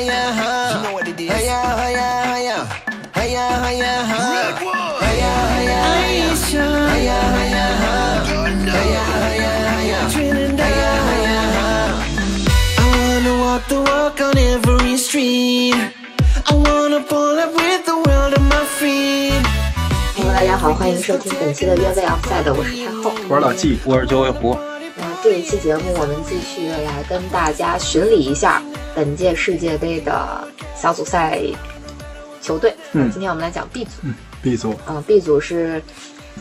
hiya, huh? You know what it is. Hiya, hiya, hiya. Hiya, hiya, huh? Redwood. Hiya, hiya, hiya. Hiya, hiya, huh? Hiya, hiya, hiya. Hiya, hiya, huh? I wanna walk the walk on every street. I wanna pull up with the world on my feet. Hello，大家好，欢迎收听本期的越位 Offside，我是太后。我是老纪，我是九尾狐，那 这一期节目，我们继续来跟大家巡礼一下本届世界杯的小组赛球队。嗯今天我们来讲 B 组。嗯 B 组嗯、b 组是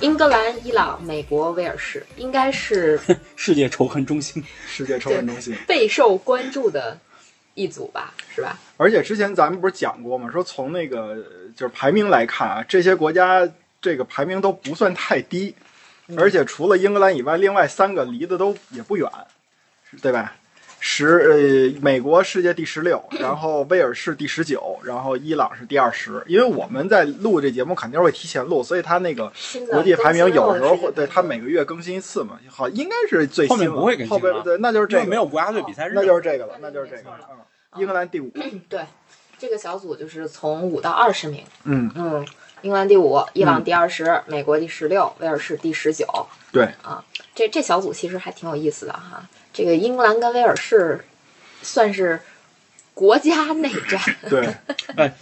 英格兰、伊朗、美国、威尔士，应该是 世界仇恨中心。世界仇恨中心。备受关注的一组吧，是吧？而且之前咱们不是讲过吗？说从那个呃就是排名来看啊，这些国家这个排名都不算太低，而且除了英格兰以外，另外三个离得都也不远，对吧？十呃，美国世界第十六，然后威尔士第十九，然后伊朗是第二十。因为我们在录这节目肯定会提前录，所以他那个国际排名有时候会对他每个月更新一次嘛，好应该是最新了后面不会更新了后边对，那就是这个没有国家队比赛日，那就是这个了，那那就是这个了。嗯，英格兰第五，对这个小组就是从五到二十名。嗯，嗯，英格兰第五，伊朗第二十、美国第十六，威尔士第十九。对，啊，这这小组其实还挺有意思的哈。这个英格兰跟威尔士算是国家内战，对，哎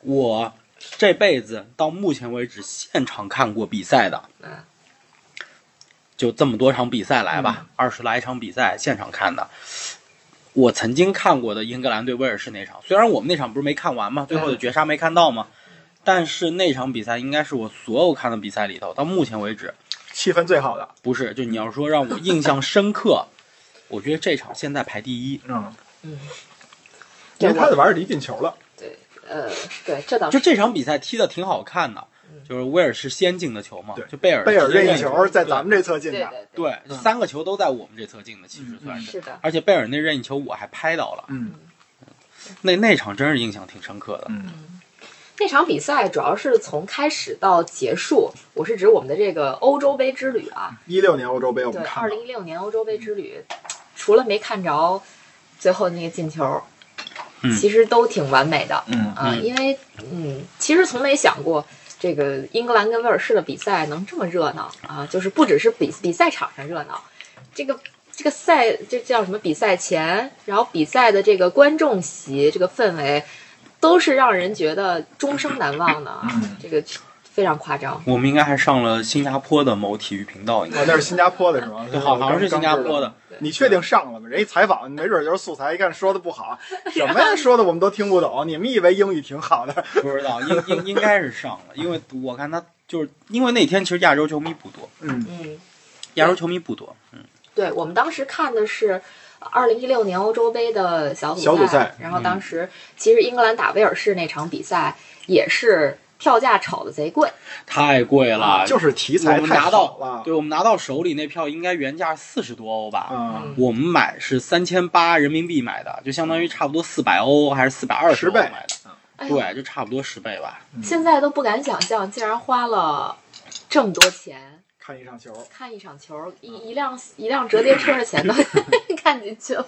我这辈子到目前为止现场看过比赛的，嗯，就这么多场比赛来吧，二十来场比赛现场看的。我曾经看过的英格兰对威尔士那场，虽然我们那场不是没看完嘛，最后的绝杀没看到嘛，但是那场比赛应该是我所有看的比赛里头，到目前为止气氛最好的，不是，就你要说让我印象深刻，我觉得这场现在排第一。嗯，嗯，因为他的玩儿离进球了，对，呃，对，这倒就这场比赛踢的挺好看的，嗯。就是威尔士先进的球嘛对，就贝尔贝尔任任意球在咱们这侧进的，对对对，嗯三个球都在我们这侧进的，其实算是。是的，而且贝尔那任意球我还拍到了，嗯。那那场真是印象挺深刻的。嗯，那场比赛主要是从开始到结束，我是指我们的这个欧洲杯之旅啊，一六年欧洲杯我对，们看二零，一六年欧洲杯之旅，除了没看着最后那个进球，嗯其实都挺完美的。嗯啊，嗯因为嗯，其实从没想过这个英格兰跟威尔士的比赛能这么热闹啊，就是不只是比比赛场上热闹，这个这个赛这叫什么？比赛前，然后比赛的这个观众席这个氛围，都是让人觉得终生难忘的啊，嗯这个非常夸张。我们应该还上了新加坡的某体育频道，应该哦，那是新加坡的是吗？对，好好像是新加坡的。。你确定上了吗？人一采访，没准就是素材，一看说的不好，什么呀？说的我们都听不懂。你们以为英语挺好的？不知道，应应应该是上了，因为我看他就是因为那天其实亚洲球迷不多，嗯，嗯，亚洲球迷不多，嗯，对我们当时看的是二零一六年欧洲杯的小组小组赛然后当时其实英格兰打威尔士那场比赛也是票价炒的贼贵，太贵了，就是题材太好拿到了。对我们拿到手里那票应该原价四十多欧吧，嗯，我们买是三千八人民币买的，就相当于差不多四百欧还是四百二十十倍。买的，哎对，就差不多十倍吧。现在都不敢想象，竟然花了这么多钱看一场球，看一场球，一一辆一辆折叠车的钱都 看进去了。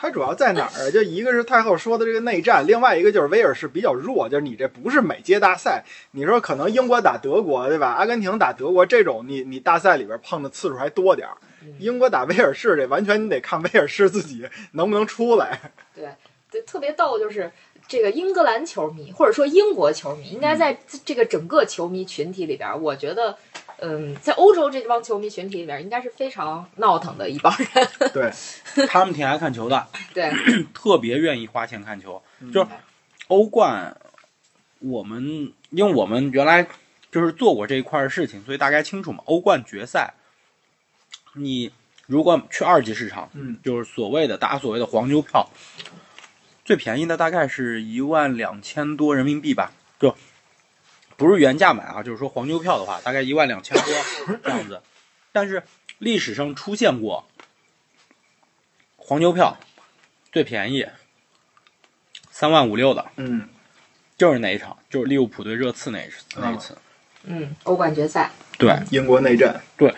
它主要在哪儿啊？就一个是太后说的这个内战，另外一个就是威尔士比较弱，就是你这不是每届大赛，你说可能英国打德国对吧？阿根廷打德国这种，你你大赛里边碰的次数还多点儿。英国打威尔士这完全你得看威尔士自己能不能出来。对，对，特别逗，就是这个英格兰球迷或者说英国球迷，应该在这个整个球迷群体里边，我觉得，嗯，在欧洲这帮球迷群体里面，应该是非常闹腾的一帮人。对，他们挺爱看球的，对，特别愿意花钱看球。嗯就是欧冠，我们因为我们原来就是做过这一块的事情，所以大概清楚嘛。欧冠决赛，你如果去二级市场，嗯，就是所谓的打所谓的黄牛票，最便宜的大概是一万两千多人民币吧，就不是原价买啊，就是说黄牛票的话，大概一万两千多 这样子。但是历史上出现过黄牛票最便宜三万五六的，嗯，就是那一场，就是利物浦对热刺那一次那一次。嗯，欧冠决赛，对。英国内战，对，就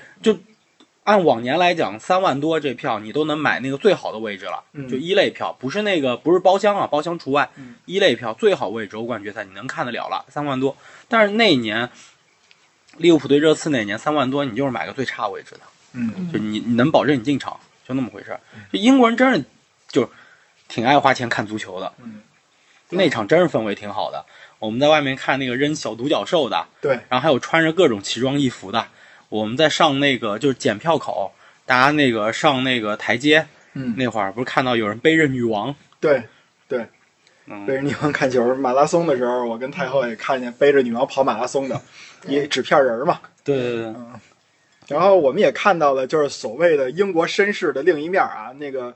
按往年来讲，三万多这票你都能买那个最好的位置了，嗯就一类票，不是那个不是包厢啊，包厢除外，嗯一类票最好位置欧冠决赛你能看得了了，三万多。但是那一年利物浦对热刺那年三万多，你就是买个最差位置的，嗯就你你能保证你进场，就那么回事儿。就英国人真是就挺爱花钱看足球的，嗯，那场真是氛围挺好的。我们在外面看那个扔小独角兽的，对，然后还有穿着各种奇装异服的。我们在上那个就是检票口，大家那个上那个台阶嗯，那会儿，不是看到有人背着女王，对。对背着女王看球，马拉松的时候，我跟太后也看见背着女王跑马拉松的，也纸片人嘛。对对对，然后我们也看到了，就是所谓的英国绅士的另一面啊，那个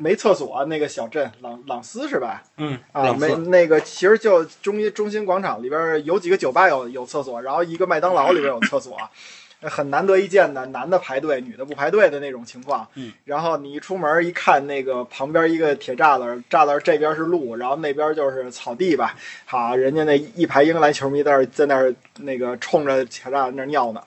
没厕所那个小镇朗朗斯是吧？嗯，啊，没那个，其实就中心中心广场里边有几个酒吧有有厕所，然后一个麦当劳里边有厕所，很难得一见的，男的排队，女的不排队的那种情况。嗯，然后你一出门一看，那个旁边一个铁栅栏，栅栏这边是路，然后那边就是草地吧。好，人家那一排英格兰球迷在那在那儿那个冲着铁栅栏那儿尿呢。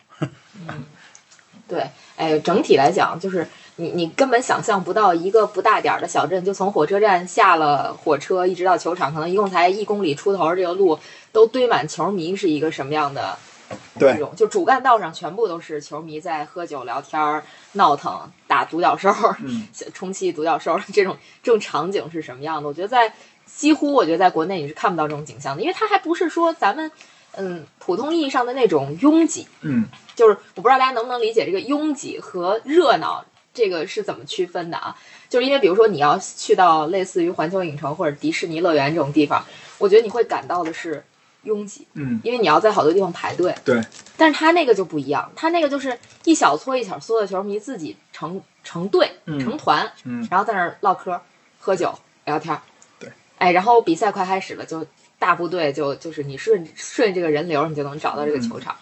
对，哎，整体来讲，就是你你根本想象不到一个不大点儿的小镇，就从火车站下了火车，一直到球场，可能一共才一公里出头，这个路都堆满球迷，是一个什么样的这对，种？就主干道上全部都是球迷在喝酒聊天儿、闹腾、打独角兽、嗯，充气独角兽这种这种场景是什么样的？我觉得在几乎，我觉得在国内你是看不到这种景象的，因为它还不是说咱们嗯普通意义上的那种拥挤。嗯，就是我不知道大家能不能理解这个拥挤和热闹这个是怎么区分的啊？就是因为比如说你要去到类似于环球影城或者迪士尼乐园这种地方，我觉得你会感到的是拥挤，嗯，因为你要在好多地方排队。对。但是他那个就不一样，他那个就是一小撮一小撮的球迷自己成成队、嗯成团，嗯然后在那儿唠嗑、喝酒、聊天。对。哎，然后比赛快开始了，就大部队就就是你顺顺这个人流，你就能找到这个球场。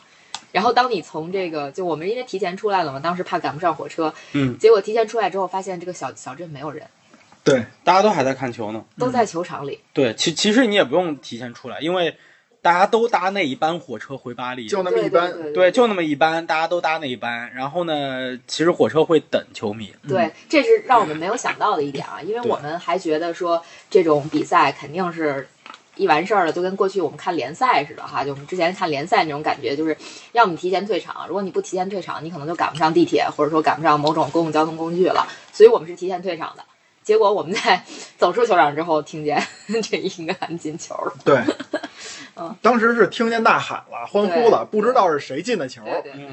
然后当你从这个，就我们因为提前出来了嘛，当时怕赶不上火车，嗯，结果提前出来之后，发现这个小小镇没有人，对，大家都还在看球呢。都在球场里。对，其其实你也不用提前出来，因为大家都搭那一班火车回巴黎，就那么一班。对对对，就那么一班，大家都搭那一班。然后呢，其实火车会等球迷。对，这是让我们没有想到的一点啊，因为我们还觉得说这种比赛肯定是一完事儿了，就跟过去我们看联赛似的哈，就我们之前看联赛那种感觉，就是要么你提前退场，如果你不提前退场，你可能就赶不上地铁，或者说赶不上某种公共交通工具了，所以我们是提前退场的。结果我们在走出球场之后，听见 这英格兰进球了。对 嗯，当时是听见呐喊了，欢呼了，不知道是谁进的球，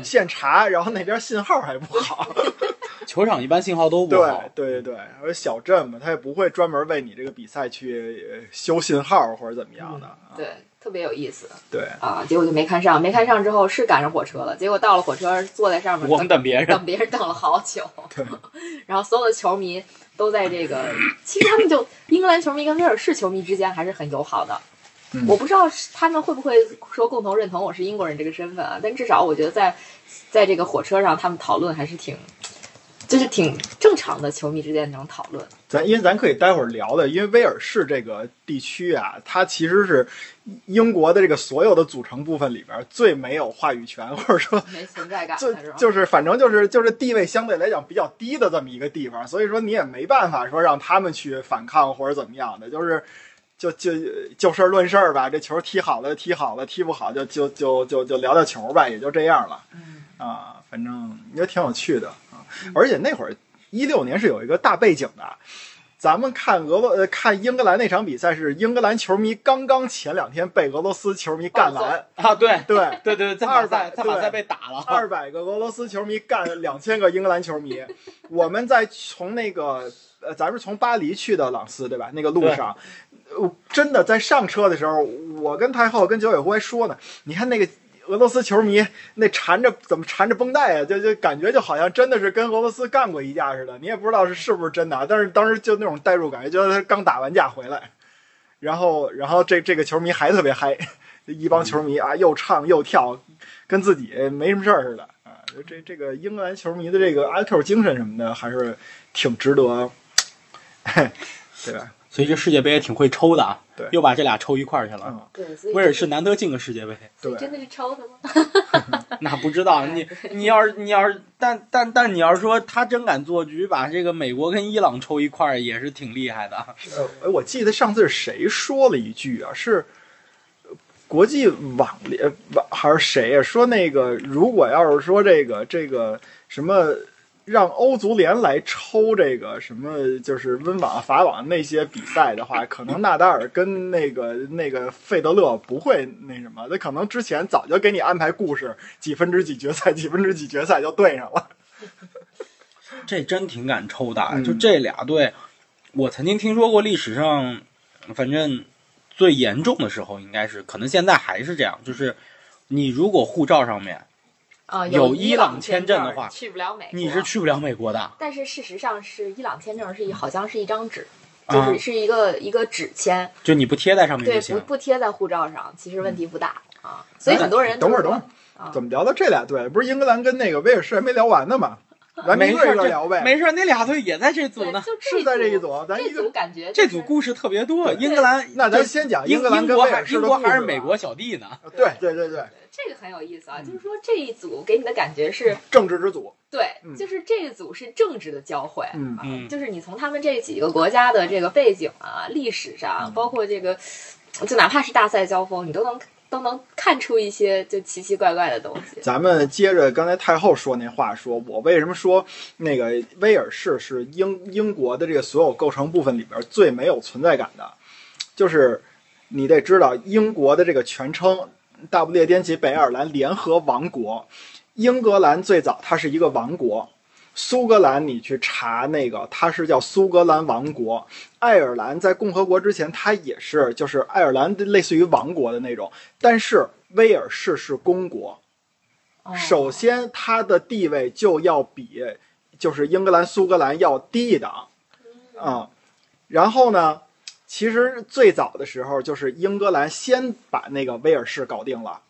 现查，然后那边信号还不好。球场一般信号都不好。对对对，而小镇嘛，他也不会专门为你这个比赛去呃修信号或者怎么样的。啊对，特别有意思对，啊！结果就没看上，没看上之后是赶上火车了，结果到了火车，坐在上面我们等别人等，别人等了好久。对，然后所有的球迷都在这个，其实他们就英格兰球迷跟威尔士球迷之间还是很友好的。嗯我不知道他们会不会说共同认同我是英国人这个身份啊，但至少我觉得在在这个火车上，他们讨论还是挺，就是挺正常的球迷之间那种讨论。咱因为咱可以待会儿聊的，因为威尔士这个地区啊，它其实是英国的这个所有的组成部分里边最没有话语权，或者说没存在感就的？就是反正就是就是地位相对来讲比较低的这么一个地方，所以说你也没办法说让他们去反抗或者怎么样的，就是就就就事儿论事儿吧，这球踢好了踢好了，踢不好就就就就就聊聊球吧，也就这样了嗯啊，反正也挺有趣的啊，而且那会儿一六年是有一个大背景的。咱们看俄罗呃看英格兰那场比赛是英格兰球迷刚刚前两天被俄罗斯球迷干完，啊，对对，对对，在马200赛在马赛被打了。二百个俄罗斯球迷干两千个英格兰球迷。我们在从那个呃，咱们从巴黎去的朗斯，对吧？那个路上，呃，我真的在上车的时候，我跟太后跟九尾狐还说呢，你看那个。俄罗斯球迷那缠着怎么缠着绷带啊？就就感觉就好像真的是跟俄罗斯干过一架似的。你也不知道是是不是真的，但是当时就那种代入感觉，得他刚打完架回来，然后然后这这个球迷还特别嗨，一帮球迷啊又唱又跳，跟自己没什么事儿似的啊。这这个英格兰球迷的这个阿 Q 精神什么的，还是挺值得，对吧？所以这世界杯也挺会抽的啊，对又把这俩抽一块儿去了。嗯对，所以威尔士难得进个世界杯，对真的是抽的吗？那不知道你 你要是你要是但但但你要是说他真敢做局，把这个美国跟伊朗抽一块儿，也是挺厉害的。呃，哎我记得上次是谁说了一句啊？是国际网联网还是谁呀、说那个如果要是说这个这个什么。让欧足联来抽这个什么，就是温网、法网那些比赛的话，可能纳达尔跟那个那个费德勒不会那什么，他可能之前早就给你安排故事，几分之几决赛，几分之几决赛就对上了。这真挺敢抽的就这俩队，我曾经听说过历史上，反正最严重的时候应该是，可能现在还是这样，就是你如果护照上面啊，有伊伊朗签签证的话去不了美国。你是去不了美国的，但是事实上是伊朗签证是一好像是一张纸，啊就是是一个、一个纸签，就你不贴在上面，不就行。不贴在护照上，其实问题不大啊。所以很多人等会儿，等会儿，怎么聊到这俩队？不是英格兰跟那个威尔士还没聊完呢吗？咱们一个没事儿，这一个聊呗。没事，那俩队也在这组，呢。就是在这一组组咱一个这组感觉这组故事特别多，英格兰那咱先讲英英格兰跟威尔士的英国还是美国小弟呢。对对对对，这个很有意思啊。嗯就是说这一组给你的感觉是政治之组。对，嗯就是这一组是政治的交汇。嗯就是你从他们这几个国家的这个背景啊、历史上，嗯包括这个，就哪怕是大赛交锋，你都能都能看出一些就奇奇怪怪的东西。咱们接着刚才太后说那话说，我为什么说那个威尔士是英英国的这个所有构成部分里边最没有存在感的？就是你得知道，英国的这个全称大不列颠及北爱尔兰联合王国，英格兰最早它是一个王国。苏格兰，你去查那个，它是叫苏格兰王国。爱尔兰在共和国之前，它也是，就是爱尔兰类似于王国的那种，但是威尔士是公国。首先，它的地位就要比就是英格兰、苏格兰要低一档啊、然后呢，其实最早的时候就是英格兰先把那个威尔士搞定了，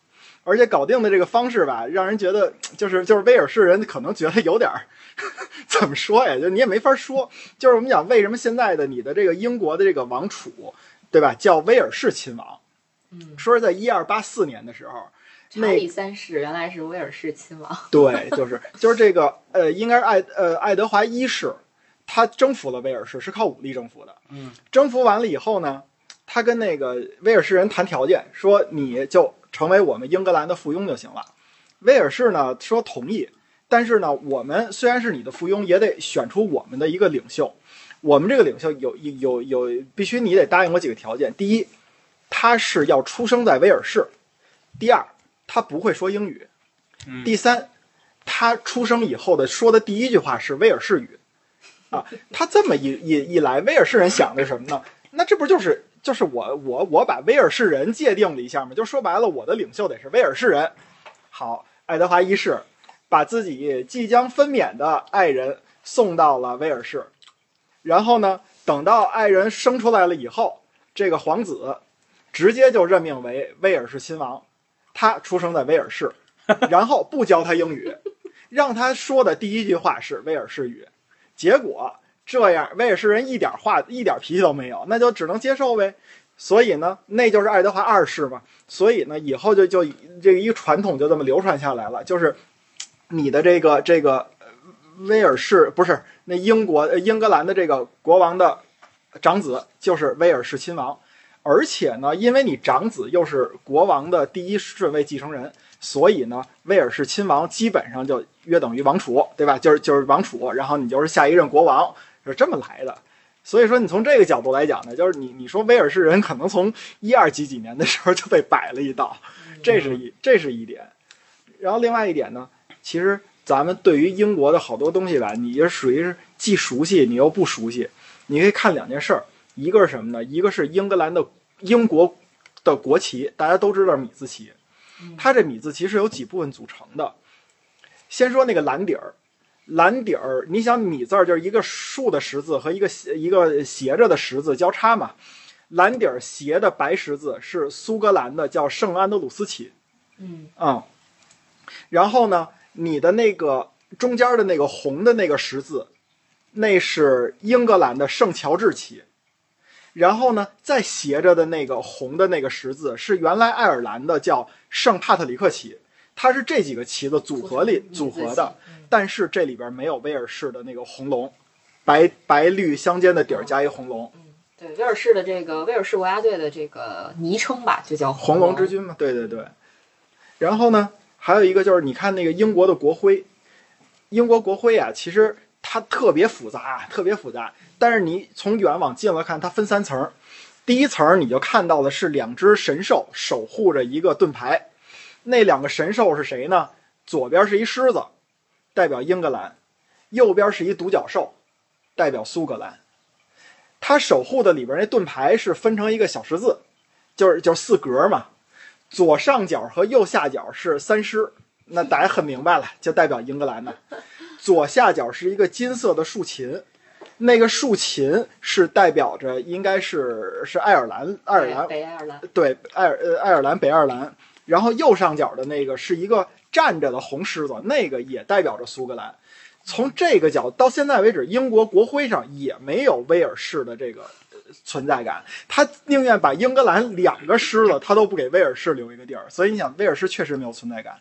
而且搞定的这个方式吧，让人觉得就是就是威尔士人可能觉得有点儿 怎么说呀？就你也没法说。就是我们讲为什么现在的你的这个英国的这个王储，对吧？叫威尔士亲王，嗯，说是在一二八四年的时候。查理三世原来是威尔士亲王。对，就是就是这个呃，应该是爱呃爱德华一世，他征服了威尔士是靠武力征服的。嗯，征服完了以后呢，他跟那个威尔士人谈条件，说你就成为我们英格兰的附庸就行了。威尔士呢说同意，但是呢，我们虽然是你的附庸，也得选出我们的一个领袖。我们这个领袖有有有有，必须你得答应我几个条件。第一，他是要出生在威尔士；第二，他不会说英语；嗯第三，他出生以后的说的第一句话是威尔士语。啊，他这么一一一来，威尔士人想的是什么呢？那这不就是就是我我我把威尔士人界定了一下吗？就说白了，我的领袖得是威尔士人。好，爱德华一世把自己即将分娩的爱人送到了威尔士，然后呢，等到爱人生出来了以后，这个皇子直接就任命为威尔士亲王。他出生在威尔士，然后不教他英语，让他说的第一句话是威尔士语。结果这样，威尔士人一点话一点脾气都没有，那就只能接受呗。所以呢，那就是爱德华二世嘛。所以呢，以后就就这个一个传统就这么流传下来了，就是你的这个这个威尔士不是那英国英格兰的这个国王的长子就是威尔士亲王，而且呢，因为你长子又是国王的第一顺位继承人，所以呢，威尔士亲王基本上就约等于王储，对吧？就是就是王储，然后你就是下一任国王，是这么来的。所以说，你从这个角度来讲呢，就是你你说威尔士人可能从一二几几年的时候就被摆了一道，这是一这是一点。然后另外一点呢，其实咱们对于英国的好多东西吧，你就属于是既熟悉你又不熟悉。你可以看两件事儿，一个是什么呢？一个是英格兰的英国的国旗，大家都知道米字旗，它这米字旗是由几部分组成的。先说那个蓝底儿，蓝底儿，你想米字儿就是一个竖的十字和一个斜一个斜着的十字交叉嘛，蓝底儿斜的白十字是苏格兰的叫圣安德鲁斯旗，嗯嗯，然后呢，你的那个中间的那个红的那个十字，那是英格兰的圣乔治旗。然后呢，再斜着的那个红的那个十字是原来爱尔兰的叫圣帕特里克旗，它是这几个旗的组合里组合的，但是这里边没有威尔士的那个红龙，白白绿相间的底儿加一红龙，对，威尔士的这个威尔士国家队的这个昵称吧，就叫红龙龙之君嘛，对对对。然后呢，还有一个就是你看那个英国的国徽，英国国徽啊，其实它特别复杂，啊特别复杂。但是你从远往近了看，它分三层。第一层你就看到的是两只神兽守护着一个盾牌，那两个神兽是谁呢？左边是一狮子，代表英格兰；右边是一独角兽，代表苏格兰。它守护的里边那盾牌是分成一个小十字，就是就是四格嘛。左上角和右下角是三狮，那大家很明白了，就代表英格兰的。左下角是一个金色的竖琴，那个竖琴是代表着应该是是爱尔兰，爱尔兰北爱尔兰，对爱尔呃爱尔兰北爱尔兰。然后右上角的那个是一个站着的红狮子，那个也代表着苏格兰。从这个角到现在为止，英国国徽上也没有威尔士的这个呃存在感，他宁愿把英格兰两个狮子，他都不给威尔士留一个地儿。所以你想，威尔士确实没有存在感。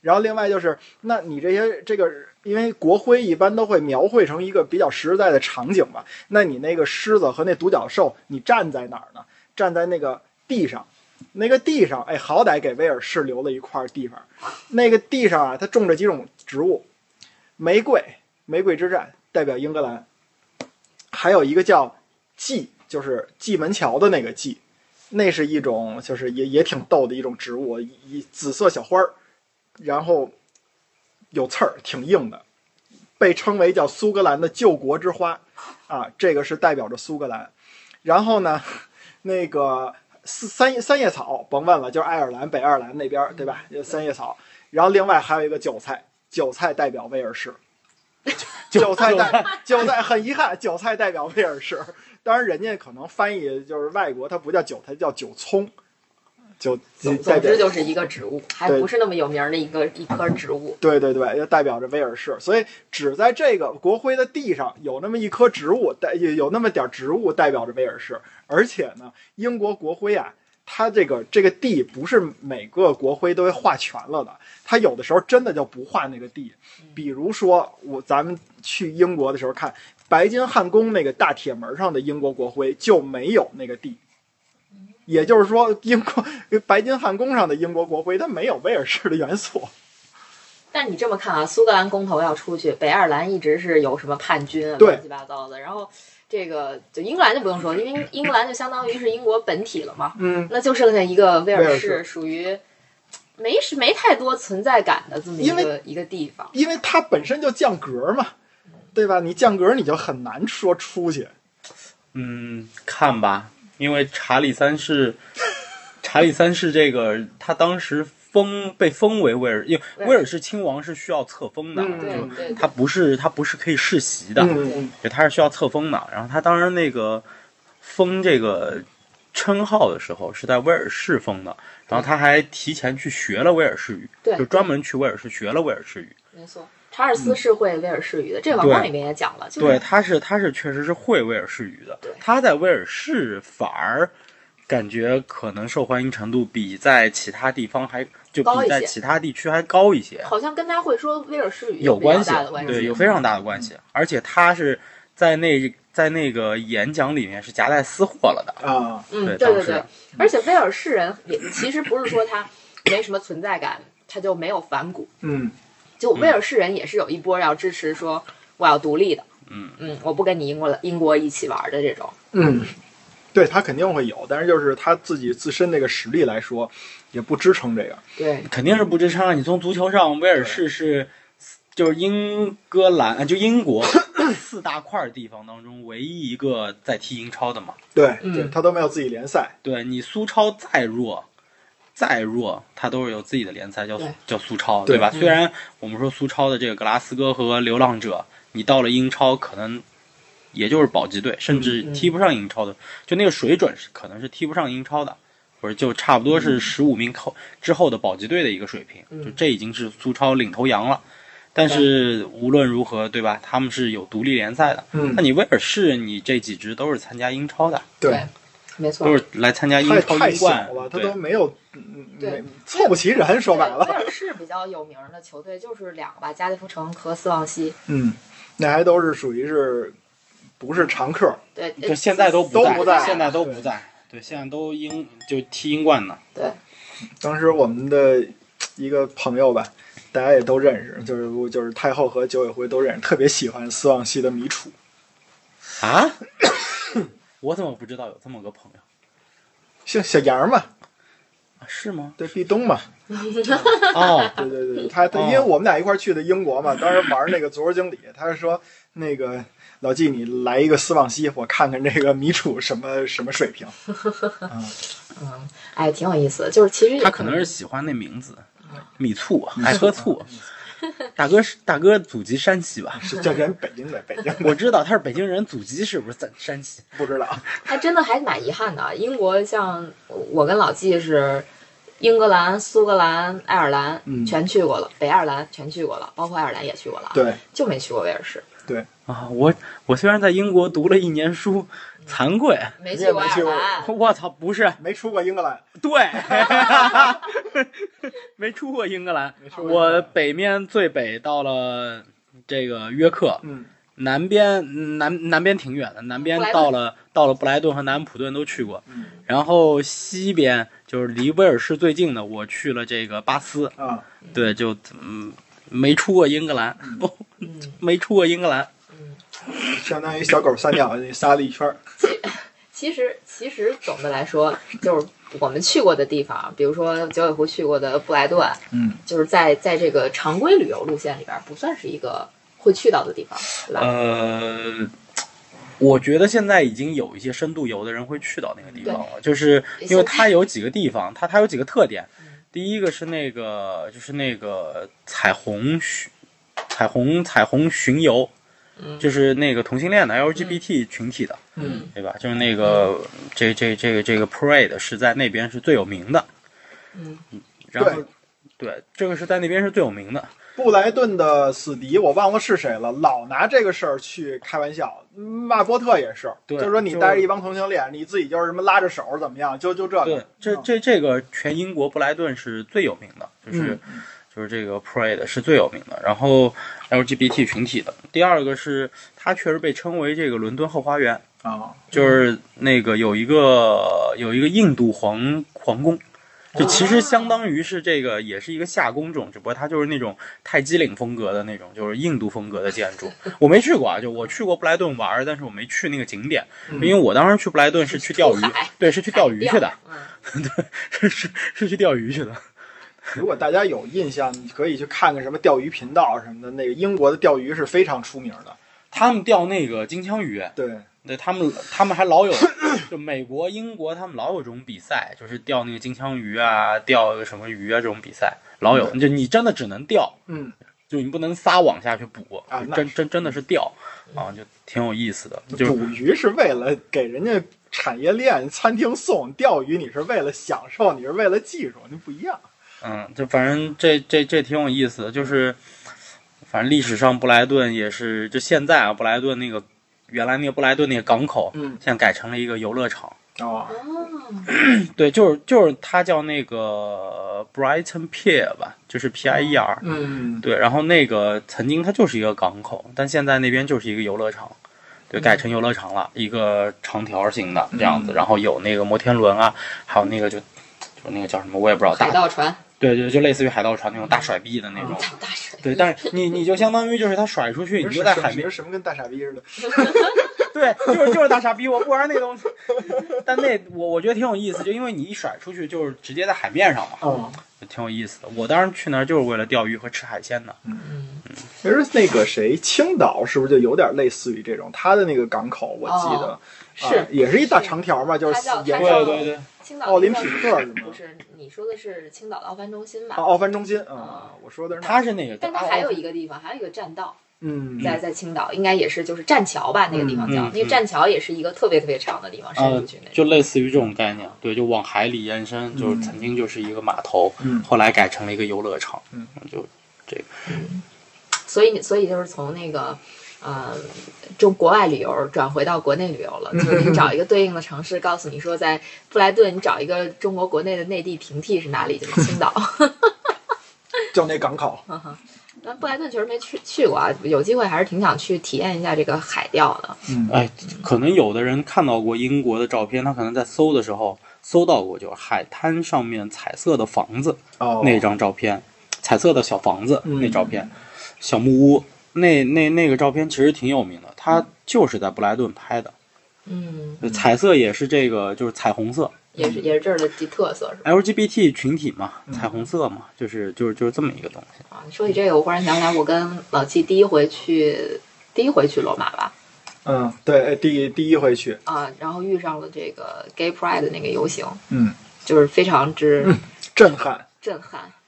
然后另外就是，那你这些这个，因为国徽一般都会描绘成一个比较实在的场景吧？那你那个狮子和那独角兽，你站在哪儿呢？站在那个地上，那个地上，哎，好歹给威尔士留了一块地方。那个地上啊，它种着几种植物，玫瑰，玫瑰之战代表英格兰，还有一个叫蓟，就是蓟门桥的那个蓟，那是一种就是也也挺逗的一种植物，一紫色小花儿，然后有刺儿，挺硬的，被称为叫苏格兰的救国之花，啊，这个是代表着苏格兰。然后呢，那个四三三叶草，甭问了，就是爱尔兰、北爱尔兰那边，对吧？三叶草。然后另外还有一个韭菜，韭菜代表威尔士。韭菜代韭菜很遗憾，韭菜代表威尔士。当然，人家可能翻译就是外国，它不叫韭菜，叫韭葱。就总总之就是一个植物，还不是那么有名儿的一个一棵植物。对对对，就代表着威尔士，所以只在这个国徽的地上有那么一棵植物，代有有那么点儿植物代表着威尔士，而且呢，英国国徽啊，它这个这个地不是每个国徽都会画全了的，它有的时候真的就不画那个地，比如说我咱们去英国的时候看白金汉宫那个大铁门上的英国国徽就没有那个地。也就是说，英国白金汉宫上的英国国徽它没有威尔士的元素。但你这么看啊，苏格兰公投要出去，北爱尔兰一直是有什么叛军啊，乱七八糟的。然后这个就英格兰就不用说，因为英格兰就相当于是英国本体了嘛，嗯，那就剩下一个威尔士，威尔士属于没是没太多存在感的这么一个一个地方。因为它本身就降格嘛，对吧？你降格你就很难说出去。嗯，看吧，因为查理三世，查理三世这个他当时封被封为威尔，因为威尔士亲王是需要册封的，就，他不是他不是可以世袭的，嗯对，他是需要册封的。然后他当时那个封这个称号的时候是在威尔士封的，然后他还提前去学了威尔士语，对就专门去威尔士学了威尔士语。没错。查尔斯是会威尔士语的，这个网对上里面也讲了，就是对，他是他是确实是会威尔士语的对，他在威尔士反而感觉可能受欢迎程度比在其他地方还就高一些比在其他地区还高一些，好像跟他会说威尔士语有关系对，有非常大的关系。而且他是在那在那个演讲里面是夹带私货了的，啊，嗯，对对对，而且威尔士人也其实不是说他没什么存在感，他就没有反骨，嗯就威尔士人也是有一波要支持说我要独立的，嗯嗯，我不跟你英国英国一起玩的这种，嗯，对他肯定会有，但是就是他自己自身这个实力来说，也不支撑这个。对，肯定是不支撑啊！你从足球上，威尔士是就是英格兰啊，就英国四大块地方当中唯一一个在踢英超的嘛。对，嗯对他都没有自己联赛。对你苏超再弱，再弱，它都是有自己的联赛，叫叫苏超，对吧？嗯虽然我们说苏超的这个格拉斯哥和流浪者，你到了英超可能也就是保级队，甚至嗯踢不上英超的，就那个水准是可能是踢不上英超的，或者就差不多是十五名后之后的保级队的一个水平，嗯就这已经是苏超领头羊了。但是无论如何，对吧？他们是有独立联赛的。嗯那，你威尔士，你这几支都是参加英超的，对，没错，都是来参加英超太小英冠了，，他都没有，嗯对没凑不齐人，说白威了，尔士比较有名的球队就是两个吧，加利福城和斯旺西。嗯，那还都是属于是不是常客，对，就现在都不在，都不在现在都不在，对，现在都英就踢英冠呢。对，当时我们的一个朋友吧，大家也都认识，就是就是太后和九尾狐都认识，特别喜欢斯旺西的米楚。啊？我怎么不知道有这么个朋友？姓小杨嘛，啊是吗？对，壁咚嘛，哦，对对对，他他哦因为我们俩一块儿去的英国嘛，当时玩那个足球经理，他是说那个老季你来一个斯旺西，我看看这个米楚什么什么水平。嗯，哎，挺有意思的。就是其实他可能是喜欢那名字，米醋，爱喝醋。大哥是大哥，祖籍山西吧？是这人北京的，北京的 我知道他是北京人，祖籍是不是在山西？不知道。还真的还蛮遗憾的。啊英国像我跟老纪是英格兰、苏格兰、爱尔兰嗯全去过了，北爱尔兰全去过了，包括爱尔兰也去过了，，对，就没去过威尔士，对啊，我我虽然在英国读了一年书，惭愧，没去过爱尔兰。我操，不是，没出过英格兰，对，没出过英格兰，没出过英格兰。我北面最北到了这个约克，嗯。南边南南边挺远的，南边到了到了布莱顿和南普顿都去过，嗯。然后西边就是离威尔士最近的，我去了这个巴斯，啊，对，就嗯没出过英格兰，不嗯。没出过英格兰，嗯，相当于小狗撒尿撒了一圈儿。其实其实总的来说，就是我们去过的地方，比如说九尾狐去过的布莱顿，嗯，就是在在这个常规旅游路线里边，不算是一个会去到的地方，对吧？呃。我觉得现在已经有一些深度游的人会去到那个地方了，就是因为它有几个地方，它它有几个特点。第一个是那个就是那个彩虹巡彩虹彩虹巡游，嗯就是那个同性恋的 LGBT 群体的，嗯对吧？就是那个这这这个这个 parade 是在那边是最有名的，嗯然后对这个是在那边是最有名的。布莱顿的死敌我忘了是谁了，老拿这个事儿去开玩笑。马波特也是，就是说你带着一帮同性恋，你自己就是什么拉着手怎么样，就就这个。对，这嗯这这个全英国布莱顿是最有名的，就是、嗯就是这个 parade 是最有名的。然后 LGBT 群体的，第二个是它确实被称为这个伦敦后花园，啊，就是那个有一个有一个印度皇皇宫。就其实相当于是这个，也是一个夏宫种，只不过它就是那种泰姬陵风格的那种，就是印度风格的建筑。我没去过啊，就我去过布莱顿玩儿，但是我没去那个景点，嗯因为我当时去布莱顿是去钓鱼，对，是去钓鱼去的，嗯，是是是去钓鱼去的。如果大家有印象，你可以去看看什么钓鱼频道什么的。那个英国的钓鱼是非常出名的。他们钓那个金枪鱼，对，对他们他们还老有，就美国、英国他们老有这种比赛，就是钓那个金枪鱼啊，钓什么鱼啊这种比赛，老有。就你真的只能钓，嗯，就你不能撒网下去捕，啊真真真的是钓啊，就挺有意思的。就捕鱼是为了给人家产业链餐厅送，钓鱼你是为了享受，你是为了技术，那不一样。嗯，就反正这这这挺有意思的，就是反正历史上布莱顿也是，就现在啊，布莱顿那个原来那个布莱顿那个港口，嗯，现在改成了一个游乐场。哦，哦，对，就是就是它叫那个 Brighton Pier 吧，就是 P I E R。嗯，对，然后那个曾经它就是一个港口，但现在那边就是一个游乐场，对，改成游乐场了，一个长条形的这样子，嗯然后有那个摩天轮啊，还有那个就就那个叫什么我也不知道，海大盗船，对对，就类似于海盗船那种大甩臂的那种。对，但是你你就相当于就是他甩出去，你你就在海面，什么跟大傻逼似的？对，就是就是大傻逼，我不玩那东西。但那我我觉得挺有意思，就因为你一甩出去就是直接在海面上嘛，嗯，挺有意思的。我当时去那儿就是为了钓鱼和吃海鲜的。嗯，其实那个谁，青岛是不是就有点类似于这种？它的那个港口，我记得、是也是一大长条嘛，就是它叫沿它叫着对对，青岛奥林匹克是吗？不是，你说的是青岛的奥帆中心吧？啊奥帆中心啊，我说的是那它是那个，但它还有一个地方，还有一个栈道，嗯。在在青岛，应该也是就是栈桥吧，那个地方叫嗯嗯那个栈桥，也是一个特别特别长的地方，伸呃出去那，就。类似于这种概念，对，就往海里延伸，就是曾经就是一个码头，嗯后来改成了一个游乐场，嗯，就这个。所以所以就是从那个。呃，中国外旅游转回到国内旅游了，就是你找一个对应的城市，告诉你说在布莱顿，你找一个中国国内的内地平替是哪里？就是青岛。就那港口，那布莱顿确实没去去过啊，有机会还是挺想去体验一下这个海钓的。嗯，哎，可能有的人看到过英国的照片，他可能在搜的时候搜到过，就是海滩上面彩色的房子、哦，那张照片，彩色的小房子、嗯那照片，小木屋，那那那个照片其实挺有名的，它就是在布莱顿拍的，嗯，彩色也是这个就是彩虹色。也是也是这儿的地特色是吧？，LGBT 群体嘛，嗯。彩虹色嘛，就是就是就是这么一个东西。啊，说起这个，我忽然想起来，我跟老七第一回去，第一回去罗马吧，嗯，对，第第一回去，啊，然后遇上了这个 Gay Pride 的那个游行，嗯，就是非常之震撼，震撼，就是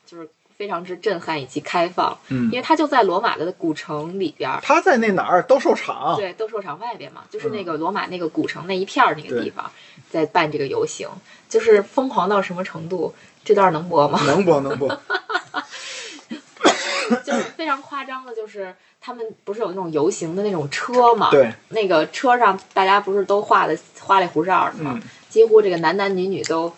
非常之震撼以及开放，嗯因，为它就在罗马的古城里边儿，它在那哪儿斗兽场，对，斗兽场外边嘛，就是那个罗马那个古城那一片儿那个地方，在办这个游行，就是疯狂到什么程度？这段能播吗？能播能播，就是非常夸张的，就是他们不是有那种游行的那种车嘛？对，那个车上大家不是都画的花里胡哨的吗？嗯，几乎这个男男女女都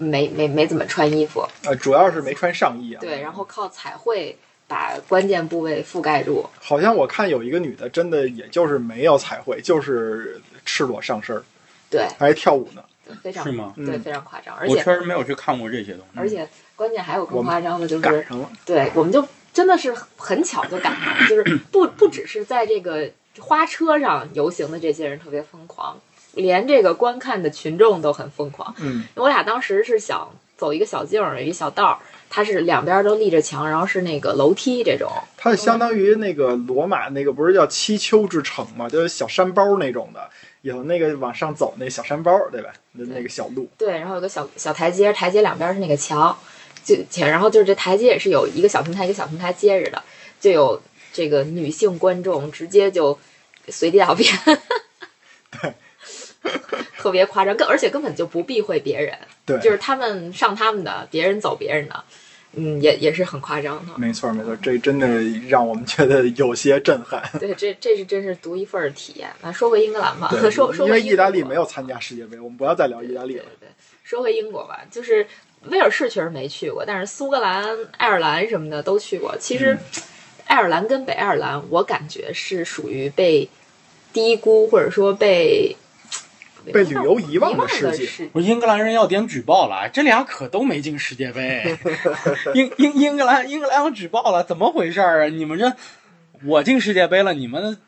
没没没怎么穿衣服，呃，主要是没穿上衣啊，对，然后靠彩绘把关键部位覆盖住。好像我看有一个女的，真的也就是没有彩绘，就是赤裸上身儿，对，还跳舞呢，非常是吗？对，嗯。非常夸张，而我且确实没有去看过这些东西。而且关键还有更夸张的，就是赶上了，对，我们就真的是很巧就赶上了，就是不不只是在这个花车上游行的这些人特别疯狂，连这个观看的群众都很疯狂。嗯，我俩当时是想走一个小径儿，有一小道儿，它是两边都立着墙，然后是那个楼梯这种。它相当于那个罗马那个不是叫七丘之城嘛，就是小山包那种的，有那个往上走那小山包，对吧？那那个小路，对，然后有个小小台阶，台阶两边是那个墙，就且然后就是这台阶也是有一个小平台一个小平台接着的，就有这个女性观众直接就随地大便，对，特别夸张，根而且根本就不避讳别人，对，就是他们上他们的，别人走别人的，嗯，也也是很夸张的。没错没错，这真的让我们觉得有些震撼。对，这这是真是独一份儿的体验。那说回英格兰吧，说说因为回意大利没有参加世界杯，我们不要再聊意大利了。对对对，说回英国吧，就是威尔士确实没去过，但是苏格兰、爱尔兰什么的都去过。其嗯实，爱尔兰跟北爱尔兰，我感觉是属于被低估或者说被被旅游遗忘的的世界世我英格兰人要点举报了，这俩可都没进世界杯。英英英格兰英格兰要举报了，怎么回事儿啊？你们这我进世界杯了，你们